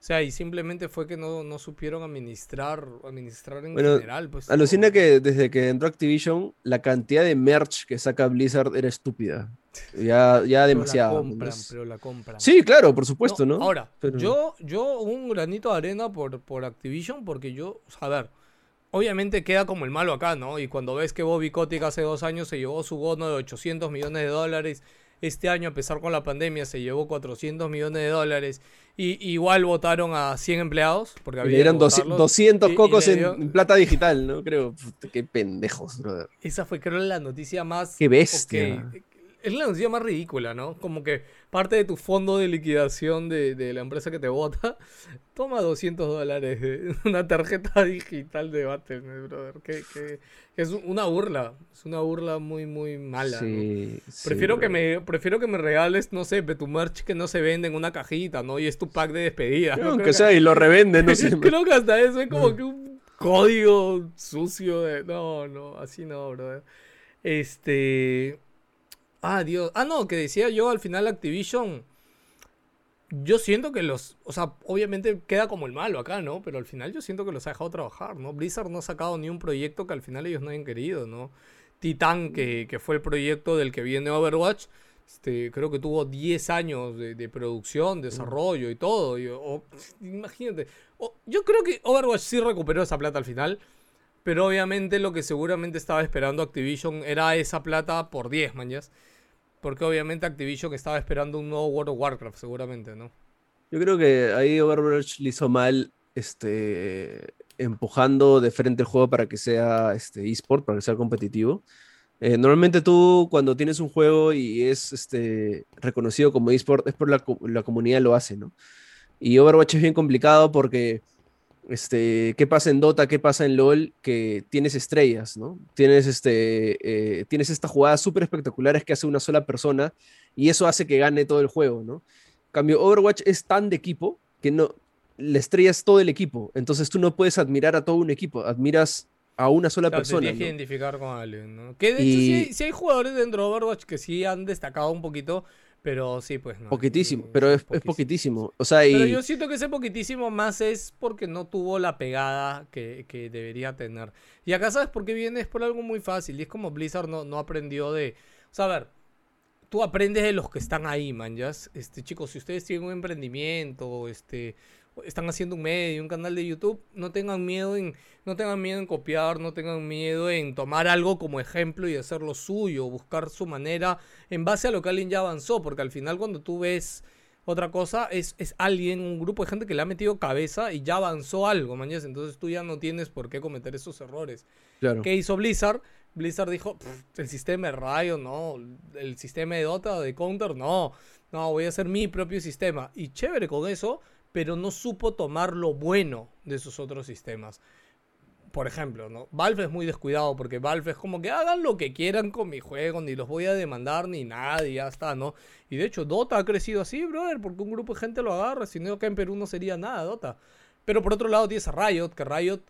O sea, y simplemente fue que no, no supieron administrar, administrar en Bueno, general, pues. Alucina que desde que entró Activision, la cantidad de merch que saca Blizzard era estúpida. Ya, ya Pero demasiado. la compran, pero la compran. Sí, claro, por supuesto, ¿no? Ahora, Pero- yo, yo un granito de arena por, por Activision porque yo, a ver, obviamente queda como el malo acá, ¿no? Y cuando ves que Bobby Kotick hace dos años se llevó su bono de 800 millones de dólares, este año a pesar con la pandemia se llevó 400 millones de dólares y igual votaron a 100 empleados porque Y había le dieron doci- votarlos, 200 y- y cocos en, dio- en plata digital, ¿no? Creo. Qué pendejos, brother. Esa fue creo la noticia más... Qué bestia. Es la noticia más ridícula, ¿no? Como que parte de tu fondo de liquidación de, de la empresa que te vota, toma 200 dólares de una tarjeta digital de Battle.net, brother. Que, que- que es una burla. Es una burla muy, muy mala, ¿no? Sí, sí, Prefiero, que brother. me, prefiero que me regales, no sé, tu merch que no se vende en una cajita, ¿no? Y es tu pack de despedida. ¿no? Que- sea, y lo revenden, no sé. Creo que hasta eso es como que un código sucio de. No, no, así no, brother. Este. Ah, Dios. Ah, no, que decía yo al final Activision. Yo siento que los. O sea, obviamente queda como el malo acá, ¿no? Pero al final yo siento que los ha dejado trabajar, ¿no? Blizzard no ha sacado ni un proyecto que al final ellos no hayan querido, ¿no? Titan, que, que fue el proyecto del que viene Overwatch. Este, creo que tuvo 10 años de, de producción, desarrollo y todo. y- o- imagínate. o- yo creo que Overwatch sí recuperó esa plata al final. Pero obviamente lo que seguramente estaba esperando Activision era esa plata por 10, mañas. Porque obviamente Activision estaba esperando un nuevo World of Warcraft, seguramente, ¿no? Yo creo que ahí Overwatch le hizo mal este, empujando de frente el juego para que sea este, eSport, para que sea competitivo. Eh, normalmente tú cuando tienes un juego y es este, reconocido como eSport es por la, la comunidad lo hace, ¿no? Y Overwatch es bien complicado porque este, ¿qué pasa en Dota? ¿Qué pasa en LoL? Que tienes estrellas, ¿no? Tienes, este, eh, tienes estas jugadas súper espectaculares que hace una sola persona y eso hace que gane todo el juego, ¿no? Cambio, Overwatch es tan de equipo que no, la estrella es todo el equipo. Entonces tú no puedes admirar a todo un equipo, admiras a una sola Claro, te persona. tienes que identificar con alguien, ¿no? Que de hecho sí hay jugadores dentro de Overwatch que sí han destacado un poquito, pero sí, pues no. Poquitísimo, pero es, es poquitísimo. O sea, y Pero yo siento que ese poquitísimo más es porque no tuvo la pegada que, que debería tener. Y acá, ¿sabes por qué viene? Es por algo muy fácil. Y es como Blizzard no, no aprendió de. O sea, a ver, tú aprendes de los que están ahí, man. ¿ya? Este, chicos, si ustedes tienen un emprendimiento, este, están haciendo un medio, un canal de YouTube, no tengan miedo en, no tengan miedo en copiar, no tengan miedo en tomar algo como ejemplo y hacerlo suyo, buscar su manera en base a lo que alguien ya avanzó, porque al final cuando tú ves otra cosa es, es alguien, un grupo de gente que le ha metido cabeza y ya avanzó algo, mañana. Entonces tú ya no tienes por qué cometer esos errores. claro. ¿Qué hizo Blizzard? Blizzard dijo, "Pff, el sistema de Riot, no, el sistema de Dota, de Counter, no, no, voy a hacer mi propio sistema. Y chévere con eso, pero no supo tomar lo bueno de esos otros sistemas. Por ejemplo, ¿no? Valve es muy descuidado porque Valve es como que hagan lo que quieran con mi juego, ni los voy a demandar ni nada y ya está, ¿no? Y de hecho Dota ha crecido así, brother, porque un grupo de gente lo agarra, si no acá en Perú no sería nada Dota. Pero por otro lado tienes a Riot, que Riot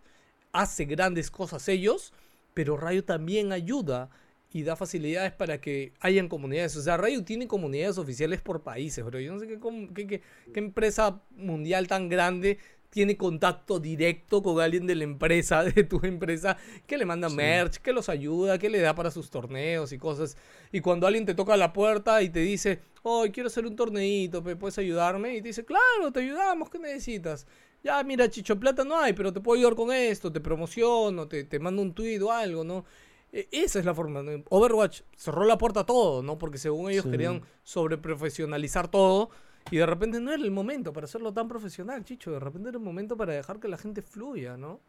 hace grandes cosas ellos, pero Rayo también ayuda y da facilidades para que hayan comunidades. O sea, Rayo tiene comunidades oficiales por países, bro. Yo no sé qué, qué- qué- qué empresa mundial tan grande tiene contacto directo con alguien de la empresa, de tu empresa, que le manda Sí. merch, que los ayuda, que le da para sus torneos y cosas. Y cuando alguien te toca la puerta y te dice, oh, quiero hacer un torneito, ¿puedes ayudarme? Y te dice, claro, te ayudamos, ¿qué necesitas? Ya, mira, Chicho Plata no hay, pero te puedo ayudar con esto, te promociono, te, te mando un tweet o algo, ¿no? E- Esa es la forma. Overwatch cerró la puerta a todo, ¿no? Porque según ellos Sí. querían sobreprofesionalizar todo. Y de repente no era el momento para hacerlo tan profesional, Chicho. De repente era el momento para dejar que la gente fluya, ¿no?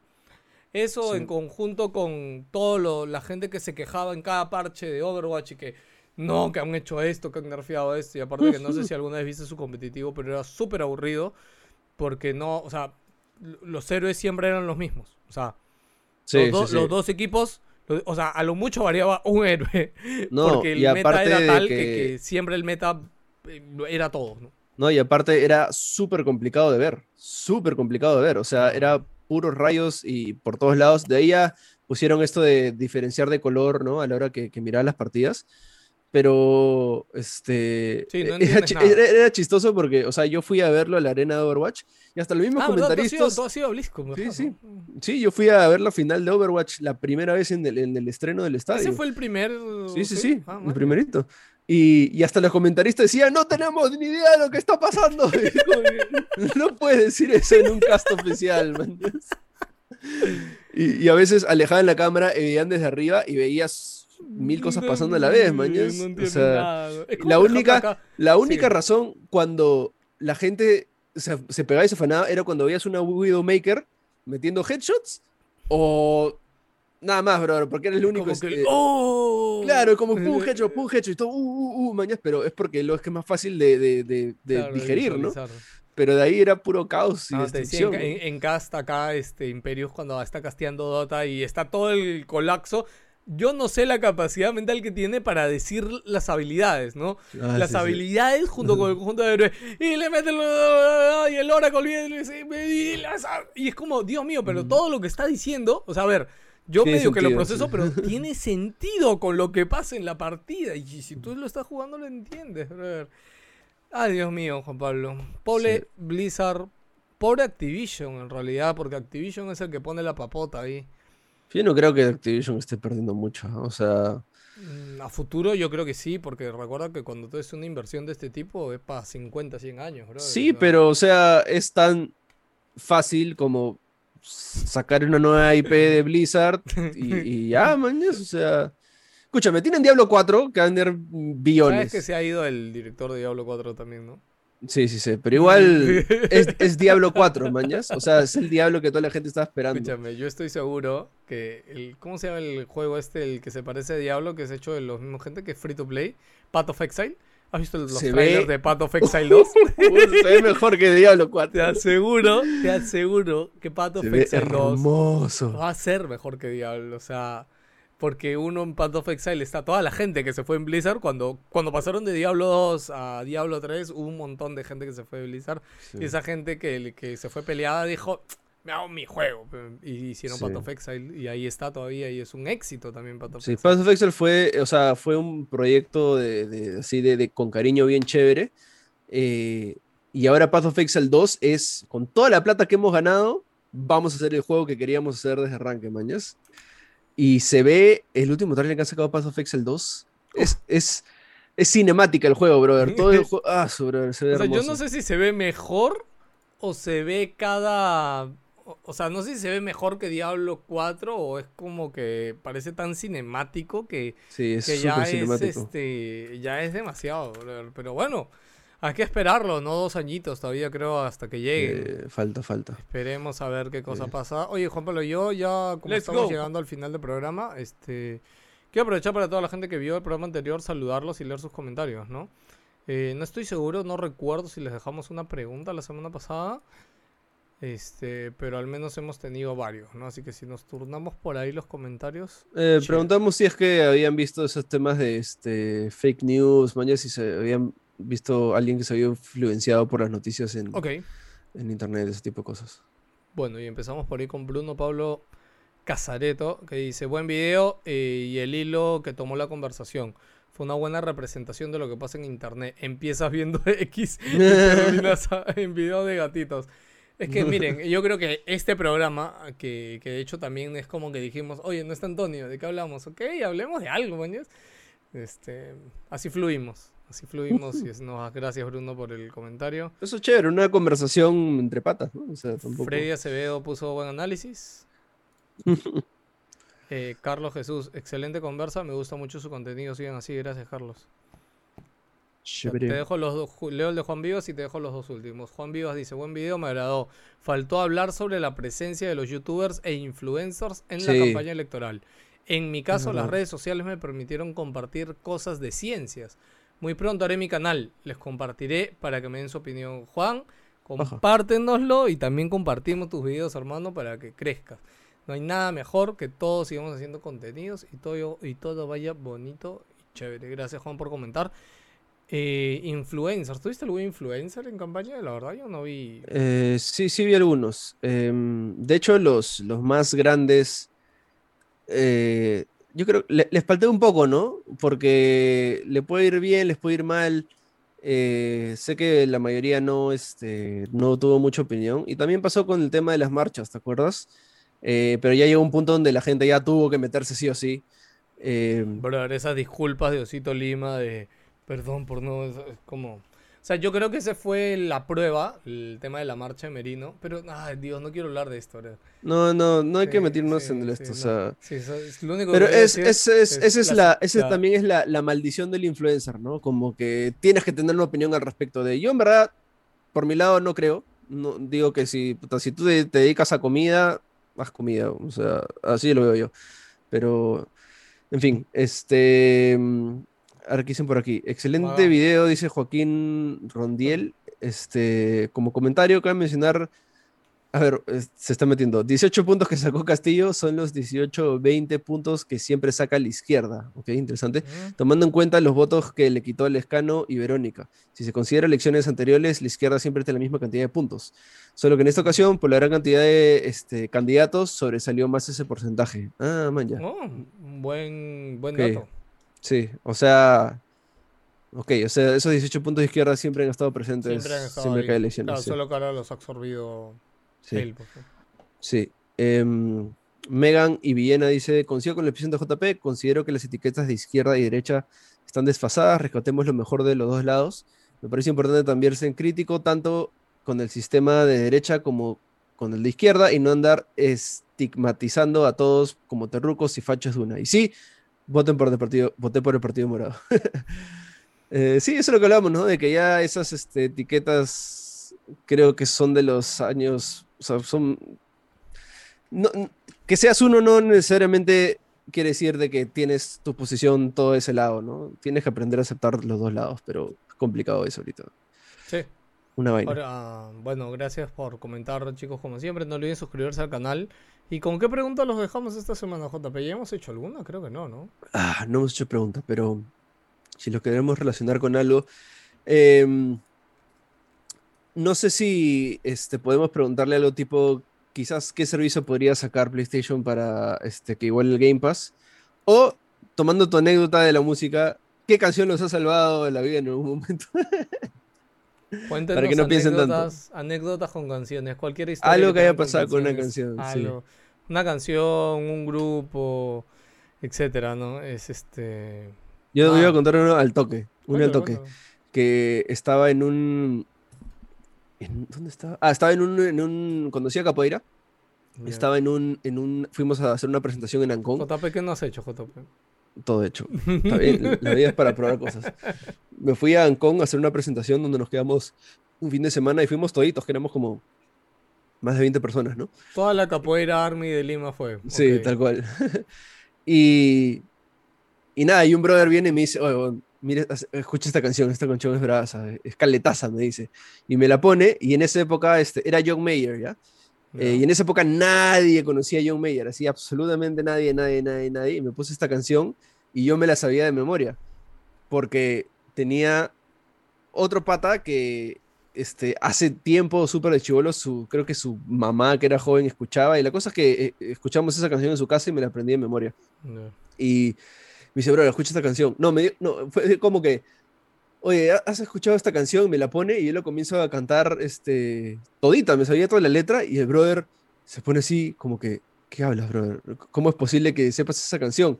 Eso Sí. en conjunto con toda la gente que se quejaba en cada parche de Overwatch y que no, que han hecho esto, que han nerfeado esto. Y aparte que no sé si alguna vez viste su competitivo, pero era súper aburrido porque no, o sea, los héroes siempre eran los mismos. O sea, Sí, los, do- sí, sí. los dos equipos, o sea, a lo mucho variaba un héroe. No, porque el y meta aparte era tal que... que- que siempre el meta eh, era todo, ¿no? No, y aparte era súper complicado de ver, súper complicado de ver, o sea, era puros rayos y por todos lados. De ahí ya pusieron esto de diferenciar de color, ¿no? A la hora que, que miraba las partidas. Pero, este, Sí, no era, chi- nada. era- era chistoso porque, o sea, yo fui a verlo a la arena de Overwatch y hasta los mismos Ah, comentaristas, tú has sido BlizzCon, Sí, sí. sí, yo fui a ver la final de Overwatch la primera vez en el, en el estreno del estadio. Ese fue el primer... Sí, sí, sí, Ah, el primerito. Y, y hasta los comentaristas decían, no tenemos ni idea de lo que está pasando. No puedes decir eso en un cast oficial, man. Y, y a veces alejaban la cámara y veían desde arriba y veías mil cosas pasando a la vez, man. No O sea, la única- la única Sí. razón cuando la gente se, se pegaba y se afanaba era cuando veías una Widowmaker metiendo headshots o nada más, bro, porque era el único... como que este, ¡Oh! Claro, como pum, headshot, pum, headshot y todo, uh, uh, uh, mañas, pero es porque lo es que es más fácil de, de- de- de Claro, de digerir, ¿no? Pero de ahí era puro caos y No, decía, destrucción. en- en cast acá, este, Imperius, cuando está casteando Dota y está todo el colapso, yo no sé la capacidad mental que tiene para decir las habilidades, ¿no? Ah, las sí, sí. habilidades junto con el conjunto de héroes. Y le mete el, y el Oracle viene y las- y es como, Dios mío, pero todo lo que está diciendo, o sea, a ver, yo medio que lo sentido, proceso, sí. pero tiene sentido con lo que pasa en la partida. Y si tú lo estás jugando, lo entiendes, brother. Ay, Dios mío, Juan Pablo. Pobre. Blizzard, pobre Activision en realidad, porque Activision es el que pone la papota ahí. Yo no creo que Activision esté perdiendo mucho, o sea, Mm, A futuro yo creo que sí, porque recuerda que cuando tú haces una inversión de este tipo es para 50, 100 años, bro. sí, pero o sea, es tan fácil como sacar una nueva IP de Blizzard y, y ya, mañas, o sea... Escúchame, tienen Diablo 4 que van a tener Sabes billones. que se ha ido el director de Diablo 4 también, ¿no? Sí, sí, sí, pero igual es, es Diablo 4, mañas. O sea, es el Diablo que toda la gente estaba esperando. Escúchame, yo estoy seguro que el. ¿Cómo se llama el juego este, el que se parece a Diablo, que es hecho de los mismos gente, que es free to play? Path of Exile. ¿Has visto los Se trailers ve- de Path of Exile 2? Se ve mejor que Diablo Te 4. aseguro, te aseguro que Path of Se ve Exile 2 hermoso. va a ser mejor que Diablo. O sea, porque uno en Path of Exile está toda la gente que se fue en Blizzard. Cuando, cuando pasaron de Diablo 2 a Diablo 3, hubo un montón de gente que se fue de Blizzard. Y esa gente que, que se fue peleada dijo, me hago mi juego. Y hicieron Sí. Path of Exile y ahí está todavía y es un éxito también Path of Sí, Exile. Path of Exile fue, o sea, fue un proyecto de, de- así de, de- con cariño bien chévere. eh, y ahora Path of Exile 2 es, con toda la plata que hemos ganado, vamos a hacer el juego que queríamos hacer desde arranque, mañas. Y se ve, el último trailer que ha sacado Path of Exile 2, es, es, es cinemática el juego, brother. Todo el juego, ah, su brother, se ve O sea, yo no sé si se ve mejor o se ve cada... o- sea, no sé si se ve mejor que Diablo 4 o es como que parece tan cinemático que, Sí, es que ya es, este, ya es demasiado. brother. Pero bueno, hay que esperarlo, ¿no? Dos añitos todavía creo hasta que llegue. Eh, falta, falta. Esperemos a ver qué cosa Sí. pasa. Oye, Juan Pablo, yo ya, como Let's estamos go. llegando al final del programa, este, quiero aprovechar para toda la gente que vio el programa anterior, saludarlos y leer sus comentarios, ¿no? Eh, no estoy seguro, no recuerdo si les dejamos una pregunta la semana pasada, este, pero al menos hemos tenido varios, ¿no? Así que si nos turnamos por ahí los comentarios. Eh, preguntamos si es que habían visto esos temas de este, fake news, mañana si se habían visto alguien que se había influenciado por las noticias en, Ok, en internet, ese tipo de cosas. bueno, y empezamos por ahí con Bruno Pablo Casareto, que dice, buen video eh, y el hilo que tomó la conversación. Fue una buena representación de lo que pasa en internet. Empiezas viendo X y terminas en video de gatitos. Es que miren, yo creo que este programa, que, que, de hecho también es como que dijimos, oye, no está Antonio, ¿de qué hablamos? Ok, hablemos de algo, mañas. Este, así fluimos, así fluimos y es, no, gracias Bruno por el comentario. Eso es chévere, una conversación entre patas, ¿no? O sea, tampoco... Freddy Acevedo puso buen análisis. eh, Carlos Jesús, excelente conversa, me gusta mucho su contenido, sigan así, gracias Carlos. Te dejo los dos, leo el de Juan Vivas y te dejo los dos últimos. Juan Vivas dice, buen video, me agradó. Faltó hablar sobre la presencia de los youtubers e influencers en la campaña electoral. En mi caso, las redes sociales me permitieron compartir cosas de ciencias. Muy pronto haré mi canal, les compartiré para que me den su opinión. Juan, compártenoslo y también compartimos tus videos, hermano, para que crezcas. No hay nada mejor que todos sigamos haciendo contenidos y todo, y todo vaya bonito y chévere. Gracias, Juan, por comentar. Eh, influencers, ¿tuviste algún influencer en campaña? La verdad, yo no vi. Eh, sí, sí vi algunos. Em, de hecho, los, los más grandes. Eh, yo creo que les falté un poco, ¿no? Porque le puede ir bien, les puede ir mal. sé que la mayoría no, este, no tuvo mucha opinión. Y también pasó con el tema de las marchas, ¿te acuerdas? pero ya llegó un punto donde la gente ya tuvo que meterse sí o sí. Bro, esas disculpas de Osito Lima de Perdón por no, es, como... Sea, yo creo que ese fue la prueba, el tema de la marcha de Merino, pero, ay, Dios, no quiero hablar de esto. No, no, no hay que meternos en esto, o sea... Sí, es lo único pero es, es, es, esa es la, ese también es la, la, maldición del influencer, ¿no? Como que tienes que tener una opinión al respecto de... Yo, en verdad, por mi lado, no creo. No, digo que si, si tú te, te dedicas a comida, haz comida, o sea, así lo veo yo. Pero, en fin, este... Ahora dicen por aquí. Excelente video, dice Joaquín Rondiel. Este, como comentario, cabe mencionar. A ver, se está metiendo. 18 puntos que sacó Castillo son los 18 20 puntos que siempre saca la izquierda. Ok, interesante. Tomando en cuenta los votos que le quitó Lescano y Verónica. Si se considera elecciones anteriores, la izquierda siempre tiene la misma cantidad de puntos. Solo que en esta ocasión, por la gran cantidad de este, candidatos, sobresalió más ese porcentaje. Ah, man, ya. Oh, buen, buen dato. Sí, o sea, ok, o sea, esos 18 puntos de izquierda siempre han estado presentes siempre, han estado siempre que hay elecciones. Claro, solo que ahora los ha absorbido sí. él. Pues, sí. Em, Megan y Villena dice, coincido con la opción de JP, considero que las etiquetas de izquierda y derecha están desfasadas, rescatemos lo mejor de los dos lados. Me parece importante también ser crítico tanto con el sistema de derecha como con el de izquierda y no andar estigmatizando a todos como terrucos y fachos de una. Y sí, voten por el partido, voté por el Partido Morado. Eh, sí, eso es lo que hablamos, ¿no? De que ya esas este, etiquetas creo que son de los años, o sea, son... que seas uno no necesariamente quiere decir de que tienes tu posición todo ese lado, ¿no? Tienes que aprender a aceptar los dos lados, pero es complicado eso ahorita. Sí. Una vaina. Ahora, bueno, gracias por comentar, chicos, como siempre. No olviden suscribirse al canal. ¿Y con qué preguntas los dejamos esta semana, JP? ¿Ya hemos hecho alguna? Creo que no, ¿no? Ah, no hemos hecho preguntas, pero si lo queremos relacionar con algo. Em, no sé si este, podemos preguntarle algo tipo, quizás qué servicio podría sacar PlayStation para este, que igual el Game Pass. O, tomando tu anécdota de la música, ¿qué canción los ha salvado de la vida en algún momento? Cuéntenos para que no piensen tanto. Anécdotas con canciones, cualquier historia. Algo que haya pasado con, una canción. Una canción, un grupo, etcétera, ¿no? Es este. Yo ah. voy a contar uno al toque. Uno al toque. Que estaba en un. ¿Dónde estaba? Ah, estaba en un. En un cuando hacía capoeira. Estaba en un, en un. Fuimos a hacer una presentación en Ancón. JP, ¿qué no has hecho, JP? todo hecho. la vida es para probar cosas. Me fui a Ancón a hacer una presentación donde nos quedamos un fin de semana y fuimos toditos, que éramos como más de 20 personas, ¿no? Toda la capoeira Army de Lima fue. Sí, tal cual. y, y nada, y un brother viene y me dice, oye, mire, escucha esta canción, esta canción es brava, es caletaza, me dice. Y me la pone, y en esa época este, era John Mayer, ¿ya? Eh, y en esa época nadie conocía a John Mayer, así absolutamente nadie, nadie, nadie, nadie. Y me puse esta canción y yo me la sabía de memoria, porque tenía otro pata que este, hace tiempo, súper de chivolo, su, creo que su mamá, que era joven, escuchaba. Y la cosa es que eh, escuchamos esa canción en su casa y me la aprendí de memoria. Ya. Y me dice, bro, escucha esta canción. No, me dio- no, fue como que, oye, ¿has escuchado esta canción? Me la pone y yo lo comienzo a cantar este, todita, me sabía toda la letra y el brother se pone así como que, ¿qué hablas, brother? ¿Cómo es posible que sepas esa canción?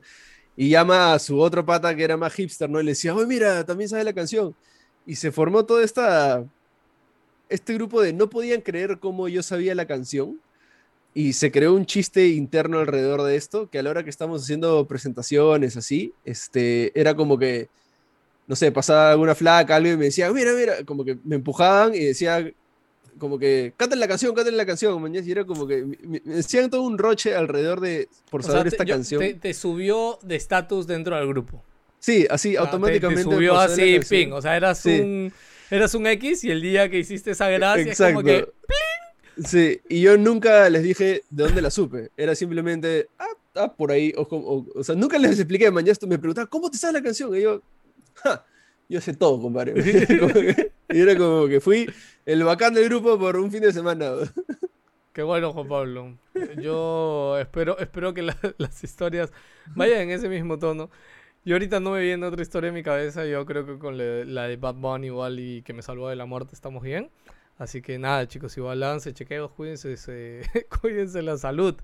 Y llama a su otro pata que era más hipster, ¿no? Y le decía, oye, mira, también sabe la canción. Y se formó toda esta, este grupo de no podían creer cómo yo sabía la canción. Y se creó un chiste interno alrededor de esto, que a la hora que estamos haciendo presentaciones así, este, era como que, no sé, pasaba alguna flaca, y me decía, mira, mira, como que me empujaban y decía, como que, canten la canción, canten la canción, mañana, y era como que, me, me decían todo un roche alrededor de, por O sea, saber te- esta yo- canción. Te, te subió de estatus dentro del grupo. Sí, así, sea, te- automáticamente. Te, subió así, ping. O sea, eras, Sí. un, eras un X y el día que hiciste esa gracia es Exacto. como que. Sí, y yo nunca les dije de dónde la supe. Era simplemente, ah, ah, por ahí. O, o- o sea, nunca les expliqué, esto me preguntaban, ¿cómo te sabes la canción? Y yo, ja, yo sé todo, compadre. Y era como que fui el bacán del grupo por un fin de semana. Qué bueno, Juan Pablo. Yo espero, espero que la- las historias vayan en ese mismo tono. Yo ahorita no me viene otra historia en mi cabeza. Yo creo que con la, la de Bad Bunny igual y que me salvó de la muerte estamos bien. Así que nada, chicos, igual lance, chequeos, cuídense, se- cuídense la salud.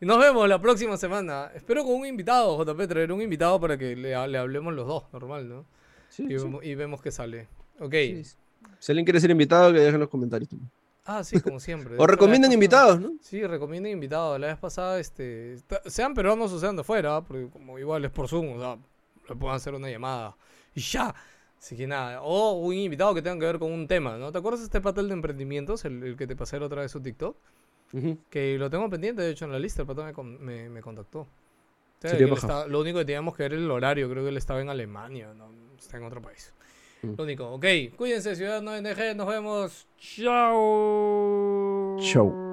Y nos vemos la próxima semana. Espero con un invitado, JP, traer un invitado para que le, le hablemos los dos, normal, ¿no? Sí, Y, sí, vemos, y vemos qué sale. Ok. sí. Si alguien quiere ser invitado, que dejen en los comentarios. Ah, sí, como siempre. O recomienden invitados, ¿no? Sí, recomienden invitados. La vez pasada, este, sean peruanos o sean de fuera, ¿ah? porque como igual es por Zoom, o sea, le pueden hacer una llamada y ya. Así que nada, o un invitado que tenga que ver con un tema, ¿no? ¿Te acuerdas de este patel de emprendimientos, el, el que te pasé la otra vez su TikTok? Que lo tengo pendiente, de hecho, en la lista, el pato me, me, me contactó. O sea, que lo único que teníamos que ver era el horario, creo que él estaba en Alemania, no está en otro país. Mm. Lo único, ok, cuídense, ciudadanos NG, nos vemos. Chao. Chau.